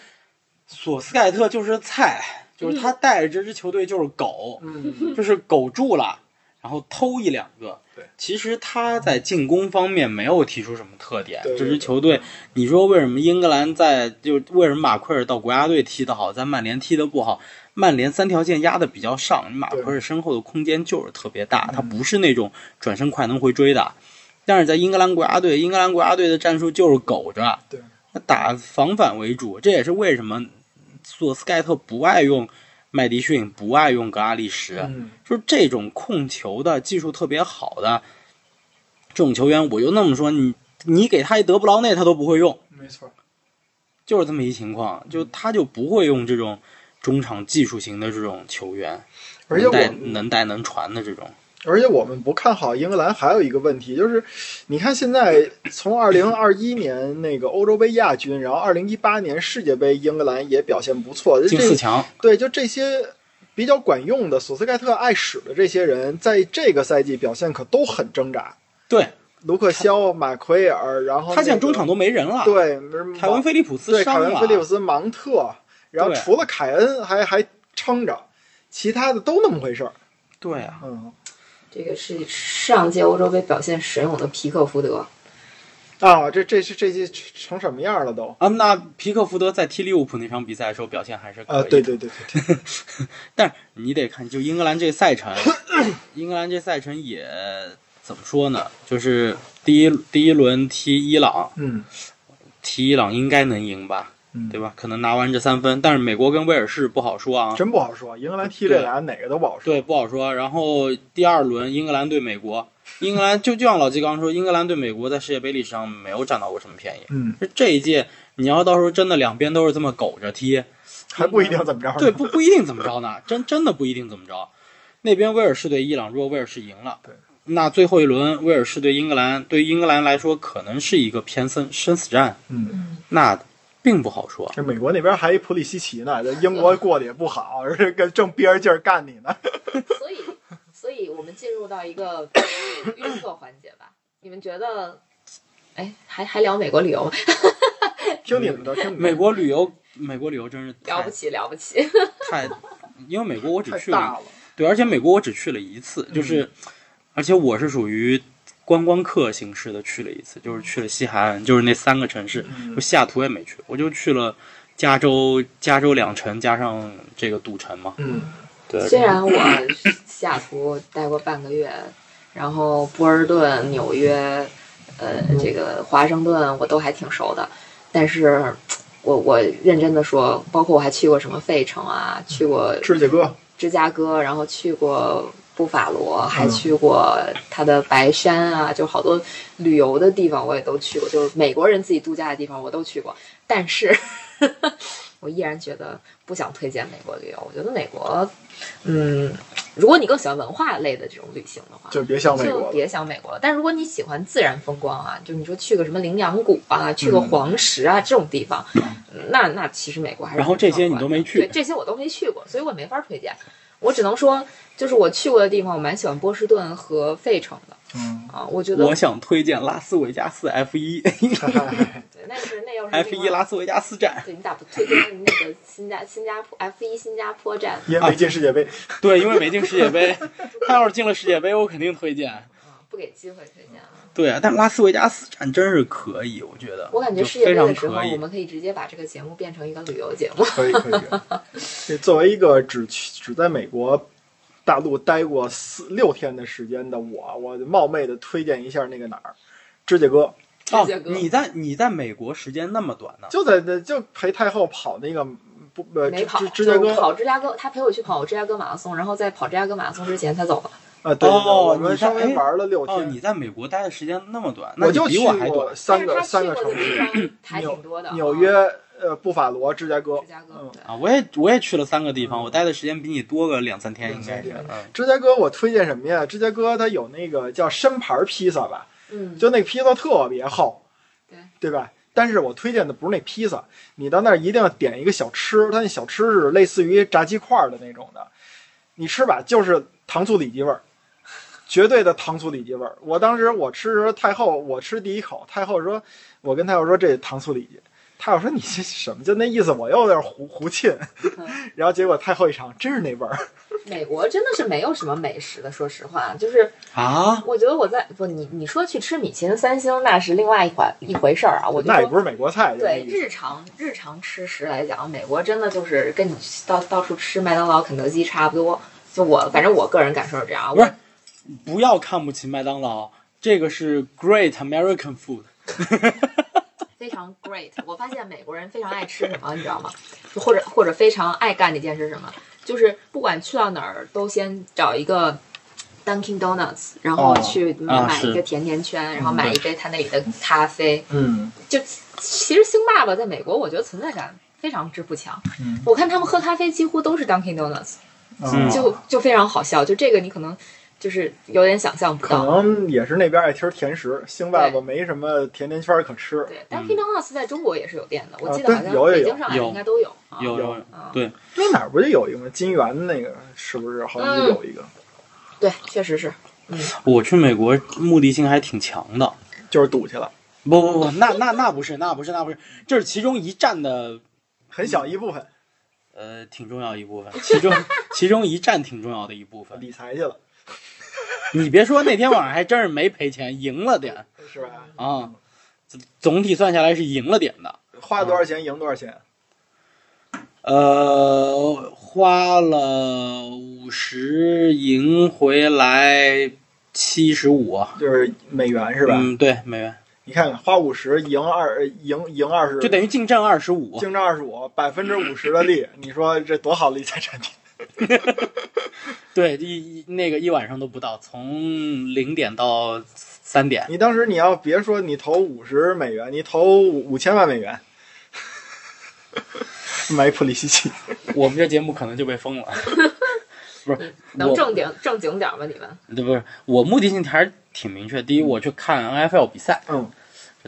索斯盖特就是菜，就是他带着这支球队就是狗，嗯，就是苟住了，然后偷一两个。对，其实他在进攻方面没有提出什么特点。这支球队，你说为什么英格兰在就为什么马奎尔到国家队踢得好，在曼联踢得不好？曼联三条线压的比较上，马奎尔身后的空间就是特别大，他不是那种转身快能回追的。但是在英格兰国家队，英格兰国家队的战术就是苟着，对，他打防反为主，这也是为什么索斯盖特不爱用麦迪逊，不爱用格拉利什。嗯，就是这种控球的技术特别好的这种球员，我就那么说，你你给他一德布劳内，他都不会用，没错。就是这么一情况，就他就不会用这种中场技术型的这种球员，而且能带我能带能传的这种。而且我们不看好英格兰，还有一个问题就是，你看现在从二零二一年那个欧洲杯亚军，然后二零一八年世界杯，英格兰也表现不错。这进四强，对，就这些比较管用的索斯盖特爱使的这些人，在这个赛季表现可都很挣扎。对卢克肖、马奎尔，然后、那个、他现在中场都没人了，，对，凯文菲利普斯对凯文菲利普斯、芒特，然后除了凯恩还还撑着，其他的都那么回事儿。对啊，嗯这个是上届欧洲杯表现神勇的皮克福德，啊，这这是这届成什么样了都？啊，那皮克福德在踢利物浦那场比赛的时候表现还是可以啊，对对对对，但是你得看，就英格兰这赛程，英格兰这赛程也怎么说呢？就是第一第一轮踢伊朗，嗯踢伊朗应该能赢吧，嗯，对吧？可能拿完这三分，但是美国跟威尔士不好说啊，真不好说，英格兰踢这俩哪个都不好说。对，不好说。然后第二轮英格兰对美国，英格兰就就像老季刚说，英格兰对美国在世界杯历史上没有占到过什么便宜。嗯，这这一届，你要到时候真的两边都是这么苟着踢，还不一定怎么着。对，不不一定怎么着呢，真真的不一定怎么着。那边威尔士对伊朗，如果威尔士赢了，对，那最后一轮威尔士对英格兰，对于英格兰来说可能是一个偏生生死战，嗯，那并不好说。这美国那边还一普里西奇呢，这英国过得也不好，而且跟正憋着劲儿干你呢。所以，所以我们进入到一个预测环节吧。你们觉得，哎，还还聊美国旅游？听你们的，听你的美国旅游，美国旅游真是了不起，了不起！太，因为美国我只去了。对，而且美国我只去了一次，就是，而且我是属于观光客形式的去了一次，就是去了西海岸，就是那三个城市，嗯。我西雅图也没去，我就去了加州，加州两城加上这个赌城嘛，嗯。对，虽然我西雅图待过半个月，然后波尔顿、纽约，呃，这个华盛顿我都还挺熟的，但是我我认真的说，包括我还去过什么费城啊，去过芝加哥，芝加哥，然后去过布法罗，还去过它的白山啊，就好多旅游的地方我也都去过，就是美国人自己度假的地方我都去过。但是，我依然觉得不想推荐美国旅游。我觉得美国，嗯，如果你更喜欢文化类的这种旅行的话，就别想美国了。别想美国了。但如果你喜欢自然风光啊，就你说去个什么羚羊谷啊，去个黄石啊、这种地方，嗯那那其实美国还是然后这些你都没去对，这些我都没去过，所以我没法推荐。我只能说，就是我去过的地方，我蛮喜欢波士顿和费城的嗯，啊。我觉得我想推荐拉斯维加斯 F 一 对，那是那要是 F 一拉斯维加斯站。对你咋不推荐那个新加新加坡 F 一新加坡站？因为没进世界杯，对，因为没进世界杯，他要是进了世界杯，我肯定推荐。啊，不给机会推荐啊。对啊，但拉斯维加斯站真是可以，我觉得。我感觉世界非常杯的时候，可以我。们可以直接把这个节目变成一个旅游节目。可以可以。这 作为一个只去只在美国大陆待过四六天的时间的我，我冒昧的推荐一下那个哪儿，芝加哥，哦你在你在美国时间那么短呢？就在那就陪太后跑那个不呃芝没跑，芝芝加哥跑芝加哥，他陪我去跑芝加哥马拉松，然后在跑芝加哥马拉松之前他走了。啊，对对对，哦我们你在哎稍微玩了六哦，天，你在美国待的时间那么短，那就比我还短。过三个三个城市，还挺多的啊，纽约、呃布法罗、芝加哥芝。加哥嗯，啊，我也我也去了三个地方，我待的时间比你多个两三天，应该是。嗯，芝加哥我推荐什么呀？芝加哥它有那个叫深盘披萨吧，嗯，就那个披萨特别厚，对对吧？但是我推荐的不是那披萨，你到那儿一定要点一个小吃，它那小吃是类似于炸鸡块的那种的，你吃吧就是糖醋里脊味儿，绝对的糖醋里脊味儿。我当时我吃时候太后，我吃第一口，太后说，我跟太后说这糖醋里脊，太后说你这什么就那意思，我又有点胡胡沁，然后结果太后一尝，真是那味儿。美国真的是没有什么美食的，说实话，就是啊，我觉得我在不你你说去吃米其林三星那是另外一回一回事儿啊，我觉得那也不是美国菜，对日常日常吃食来讲，美国真的就是跟你到到处吃麦当劳、肯德基差不多。就我反正我个人感受是这样，不是不要看不起麦当劳，这个是 Great American Food。非常 great。我发现美国人非常爱吃什么，你知道吗？就或者或者非常爱干的一件事是什么？就是不管去到哪儿，都先找一个 Dunkin' Donuts，然后哦去买一个甜甜圈，然后买一杯他那里的咖啡。嗯，就其实星爸爸在美国，我觉得存在感非常之不强。嗯我看他们喝咖啡几乎都是 Dunkin' Donuts，嗯就就非常好笑。就这个你可能就是有点想象不到可。能也是那边爱吃甜食，星爸爸没什么甜甜圈可吃。对，Dunkin' Donuts 在中国也是有店的，我记得好像有有有北京、上海应该都有。啊有有啊对，那哪儿不就有一个吗？金源那个是不是好像就有一个？对，确实是。我去美国目的性还挺强的。就是赌去了，不不不，那那那不是，那不是，那不是，这是其中一站的，很小一部分呃，挺重要一部分，其中 其中一站挺重要的一部分。理财去了，你别说，那天晚上还真是没赔钱，赢了点是吧？啊，总体算下来是赢了点的。花了多少钱赢多少钱？呃，花了五十，赢回来七十五，就是美元是吧？嗯，对，美元，你看看，花五十赢二赢赢二十，就等于净挣二十五。净挣二十五，百分之五十的利，你说这多好的理财产品？对，一一那个一晚上都不到，从零点到三点。你当时你要别说你投五十美元，你投五千万美元，买普利西奇，我们这节目可能就被封了。不是，能正经正经点儿吗？你们？对不是我目的性还是挺明确。第一，我去看 NFL 比赛，嗯，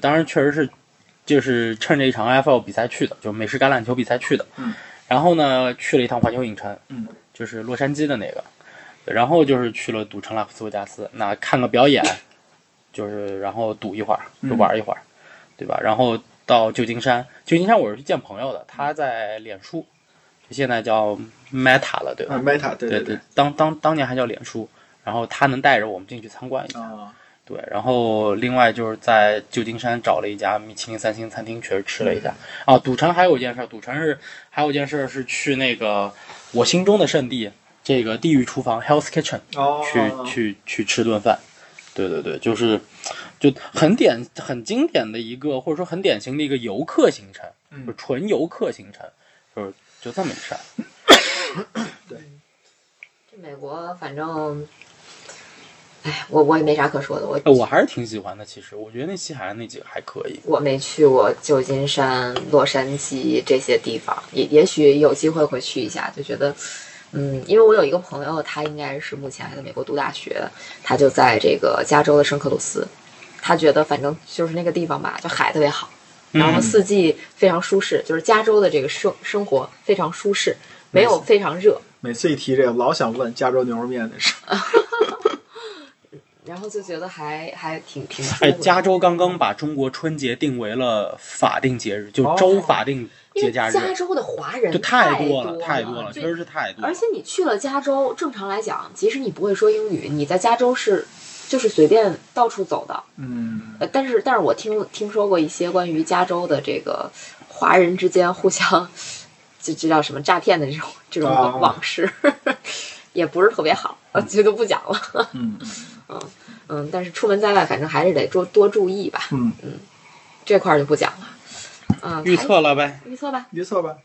当然确实是就是趁着一场 NFL 比赛去的，就美式橄榄球比赛去的。嗯，然后呢，去了一趟环球影城，嗯，就是洛杉矶的那个，然后就是去了赌城拉斯维加斯，那看个表演，就是然后赌一会儿，就嗯玩一会儿，对吧？然后到旧金山，旧金山我是去见朋友的，他在脸书，就现在叫 Meta 了，对吧？啊，Meta，对对对，当当当年还叫脸书，然后他能带着我们进去参观一下。啊，对，然后另外就是在旧金山找了一家米其林三星餐厅，确实吃了一下。啊，赌城还有一件事，赌城是还有一件事是去那个我心中的圣地，这个地狱厨房 Hell's Kitchen 哦，去去去吃顿饭。对对对，就是就很典很经典的一个，或者说很典型的一个游客行程，嗯就纯游客行程，就是就这么一事儿。这美国反正，哎，我我也没啥可说的，我哎我还是挺喜欢的，其实我觉得那西海岸那几个还可以。我没去过旧金山、洛杉矶这些地方，也也许有机会会去一下，就觉得，嗯，因为我有一个朋友，他应该是目前还在美国读大学，他就在这个加州的圣克鲁斯，他觉得反正就是那个地方吧，就海特别好，然后嗯四季非常舒适，就是加州的这个生生活非常舒适，没有非常热，每次一提这个，老想问加州牛肉面的事。然后就觉得还还挺挺哎，加州刚刚把中国春节定为了法定节日，就哦州法定节假日，加州的华人就太多了，太多了，确实是太多了而。且你去了加州，正常来讲，即使你不会说英语，你在加州是就是随便到处走的。嗯，呃，但是但是我听听说过一些关于加州的这个华人之间互相 这这叫什么诈骗的这种这种啊往往事，也不是特别好，我就都不讲了。嗯嗯，但是出门在外，反正还是得多多注意吧。嗯，这块儿就不讲了。嗯，预测了呗，预测吧，预测吧。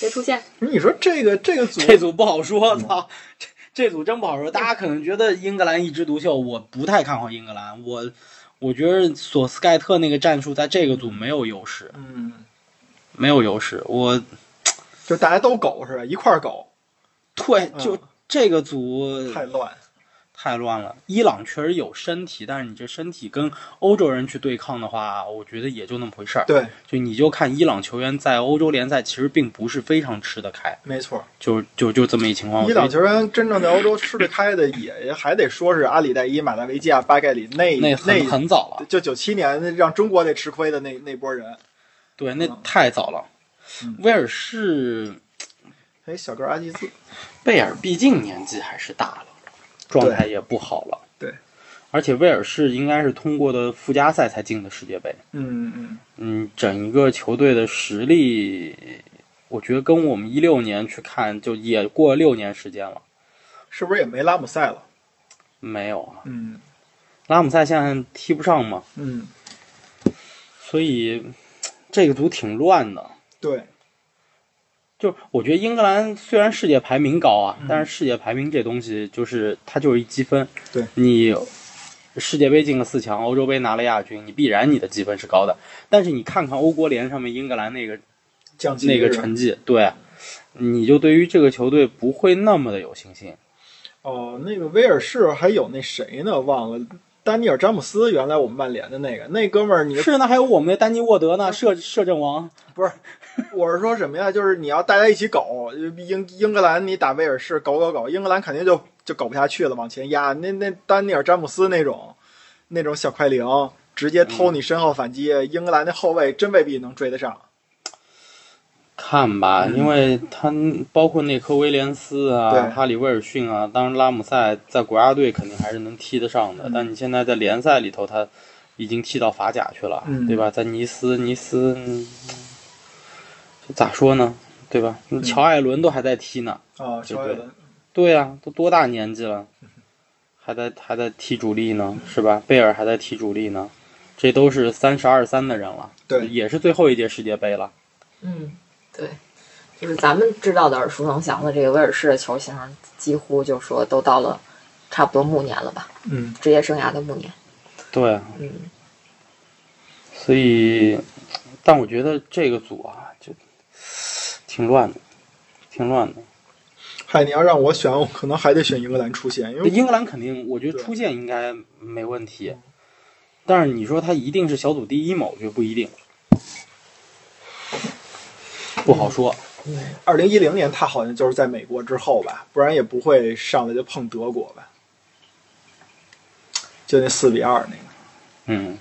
别出现。你说这个这个组，这组不好说，操，这这组真不好说。大家可能觉得英格兰一枝独秀，我不太看好英格兰。我我觉得索斯盖特那个战术在这个组没有优势，嗯，没有优势。我就大家都狗是吧？一块儿狗，对，就这个组太乱。太乱了。伊朗确实有身体，但是你这身体跟欧洲人去对抗的话，我觉得也就那么回事儿。对，就你就看伊朗球员在欧洲联赛其实并不是非常吃得开，没错。就就就这么一情况。伊朗球员真正在欧洲吃得开的，也还得说是阿里代伊、马达维基亚、巴盖里那那很很早了，就九七年让中国得吃亏的那那波人。对，那太早了。嗯威尔士哎，小个阿基斯，贝尔毕竟年纪还是大了，状态也不好了。对，而且威尔士应该是通过的附加赛才进的世界杯。嗯嗯，嗯，整一个球队的实力，我觉得跟我们一六年去看，就也过了六年时间了。是不是也没拉姆塞了？没有啊，嗯拉姆塞现在踢不上嘛，嗯，所以这个组挺乱的。对，就我觉得英格兰虽然世界排名高啊，嗯但是世界排名这东西就是它就是一积分。对你世界杯进了四强，欧洲杯拿了亚军，你必然你的积分是高的。但是你看看欧国联上面英格兰那个降那个成绩，对，你就对于这个球队不会那么的有信心。哦，那个威尔士还有那谁呢？忘了，丹尼尔詹姆斯，原来我们曼联的那个那哥们儿，你是那，还有我们的丹尼沃德呢，摄摄政王。不是，我是说什么呀？就是你要大家一起搞，英英格兰你打威尔士搞搞搞，英格兰肯定就就搞不下去了，往前压。那那丹尼尔詹姆斯那种那种小快灵，直接偷你身后反击，英格兰的后卫真未必能追得上。看吧，嗯因为他包括内科威廉斯啊、哈里威尔逊啊，当然拉姆塞在国家队肯定还是能踢得上的，嗯但你现在在联赛里头，他已经踢到法甲去了，嗯对吧？在尼斯，尼斯，咋说呢？对吧？嗯。乔艾伦都还在踢呢，啊，乔艾伦，对呀、都多大年纪了，还在还在踢主力呢，是吧？贝尔还在踢主力呢，这都是三十二三的人了，对。也是最后一届世界杯了。嗯，对，就是咱们知道的耳熟能详的这个威尔士的球星，几乎就说都到了差不多暮年了吧，嗯，职业生涯的暮年。对啊，嗯，所以，但我觉得这个组啊，就挺乱的，挺乱的。嗨，你要让我选，我可能还得选英格兰出线，因为英格兰肯定，我觉得出线应该没问题，但是你说他一定是小组第一吗？我觉得不一定，不好说。二零一零年他好像就是在美国之后吧，不然也不会上来就碰德国吧。就那四比二那个，嗯，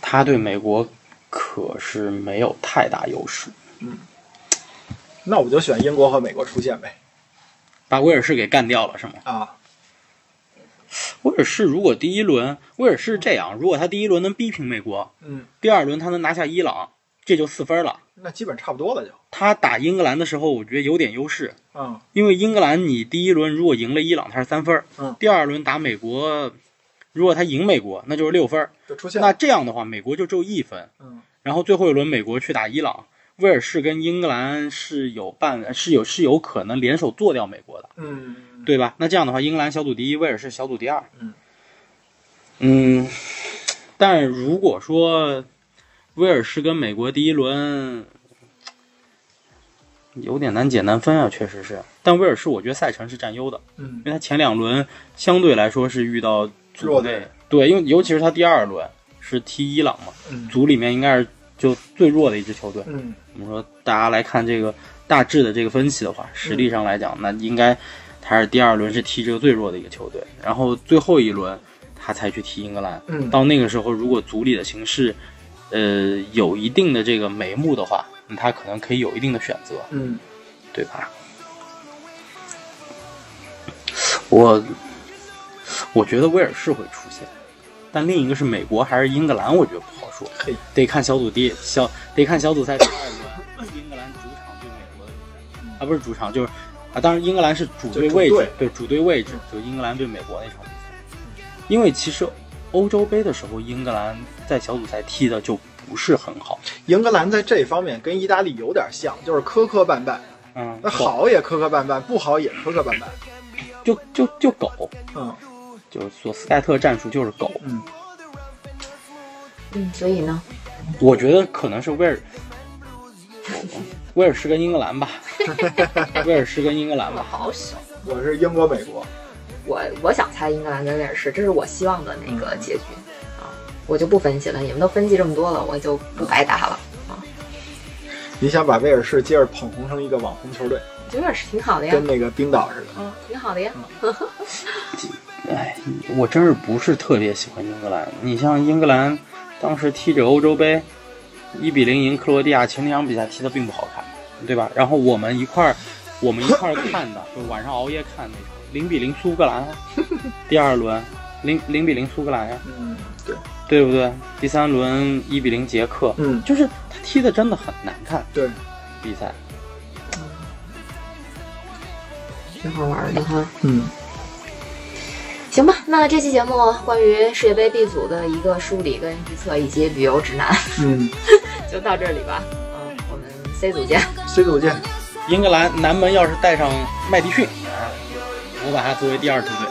他对美国可是没有太大优势，那我就选英国和美国出线呗。把威尔士给干掉了是吗？啊，威尔士如果第一轮，威尔士是这样，如果他第一轮能逼平美国，嗯，第二轮他能拿下伊朗，这就四分了。那基本差不多了就。他打英格兰的时候，我觉得有点优势，嗯因为英格兰你第一轮如果赢了伊朗，他是三分儿嗯第二轮打美国，如果他赢美国，那就是六分儿。就出现那这样的话，美国就只有一分。嗯然后最后一轮美国去打伊朗，威尔士跟英格兰是有办是有是有可能联手做掉美国的，嗯对吧？那这样的话，英格兰小组第一，威尔士小组第二。嗯嗯，但如果说威尔士跟美国第一轮有点难解难分啊，确实是。但威尔士我觉得赛程是占优的，嗯因为他前两轮相对来说是遇到弱队，对，因为尤其是他第二轮是踢伊朗嘛，嗯组里面应该是就最弱的一支球队。嗯我们说大家来看这个大致的这个分析的话，实力上来讲，那应该他是第二轮是踢这个最弱的一个球队，然后最后一轮他才去踢英格兰。嗯到那个时候，如果组里的形势，呃，有一定的这个眉目的话，那他可能可以有一定的选择，嗯对吧？我我觉得威尔士会出现，但另一个是美国还是英格兰，我觉得不好得看小组第一小得看小组赛第二轮，英格兰主场对美国的比赛啊，不是主场就是啊，当然英格兰是主队位置对主队位置，就英格兰对美国那场比赛。因为其实欧洲杯的时候，英格兰在小组赛踢的就不是很好，英格兰在这方面跟意大利有点像，就是磕磕绊绊，嗯，那好也磕磕绊绊，不好也磕磕绊绊。就就就狗，嗯就是索斯盖特战术就是狗。嗯嗯，所以呢，我觉得可能是威尔，威尔士跟英格兰吧，威尔士跟英格兰吧。好小。我是英国美国。我我想猜英格兰跟威尔士，这是我希望的那个结局啊，我就不分析了，你们都分析这么多了，我就不白搭了啊。你想把威尔士接着捧红成一个网红球队，我觉得威尔士挺好的呀跟，那个冰岛似的。嗯，挺好的呀。哎，我真是不是特别喜欢英格兰。你像英格兰当时踢着欧洲杯，一比零赢克罗地亚，前两场比赛踢得并不好看，对吧？然后我们一块儿，我们一块儿看的，就晚上熬夜看那场零比零苏格兰，第二轮零零比零苏格兰呀，嗯，对，对不对？第三轮一比零捷克，嗯就是他踢的真的很难看对，比赛。挺好玩的哈。嗯行吧，那这期节目关于世界杯 B 组的一个梳理跟预测以及旅游指南，嗯，就到这里吧。嗯，我们 C 组见。C 组见。英格兰南门要是带上麦迪逊，我把他作为第二梯队。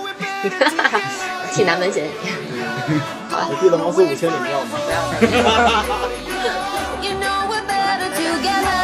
替南门先。我记得毛四五千里你要吗？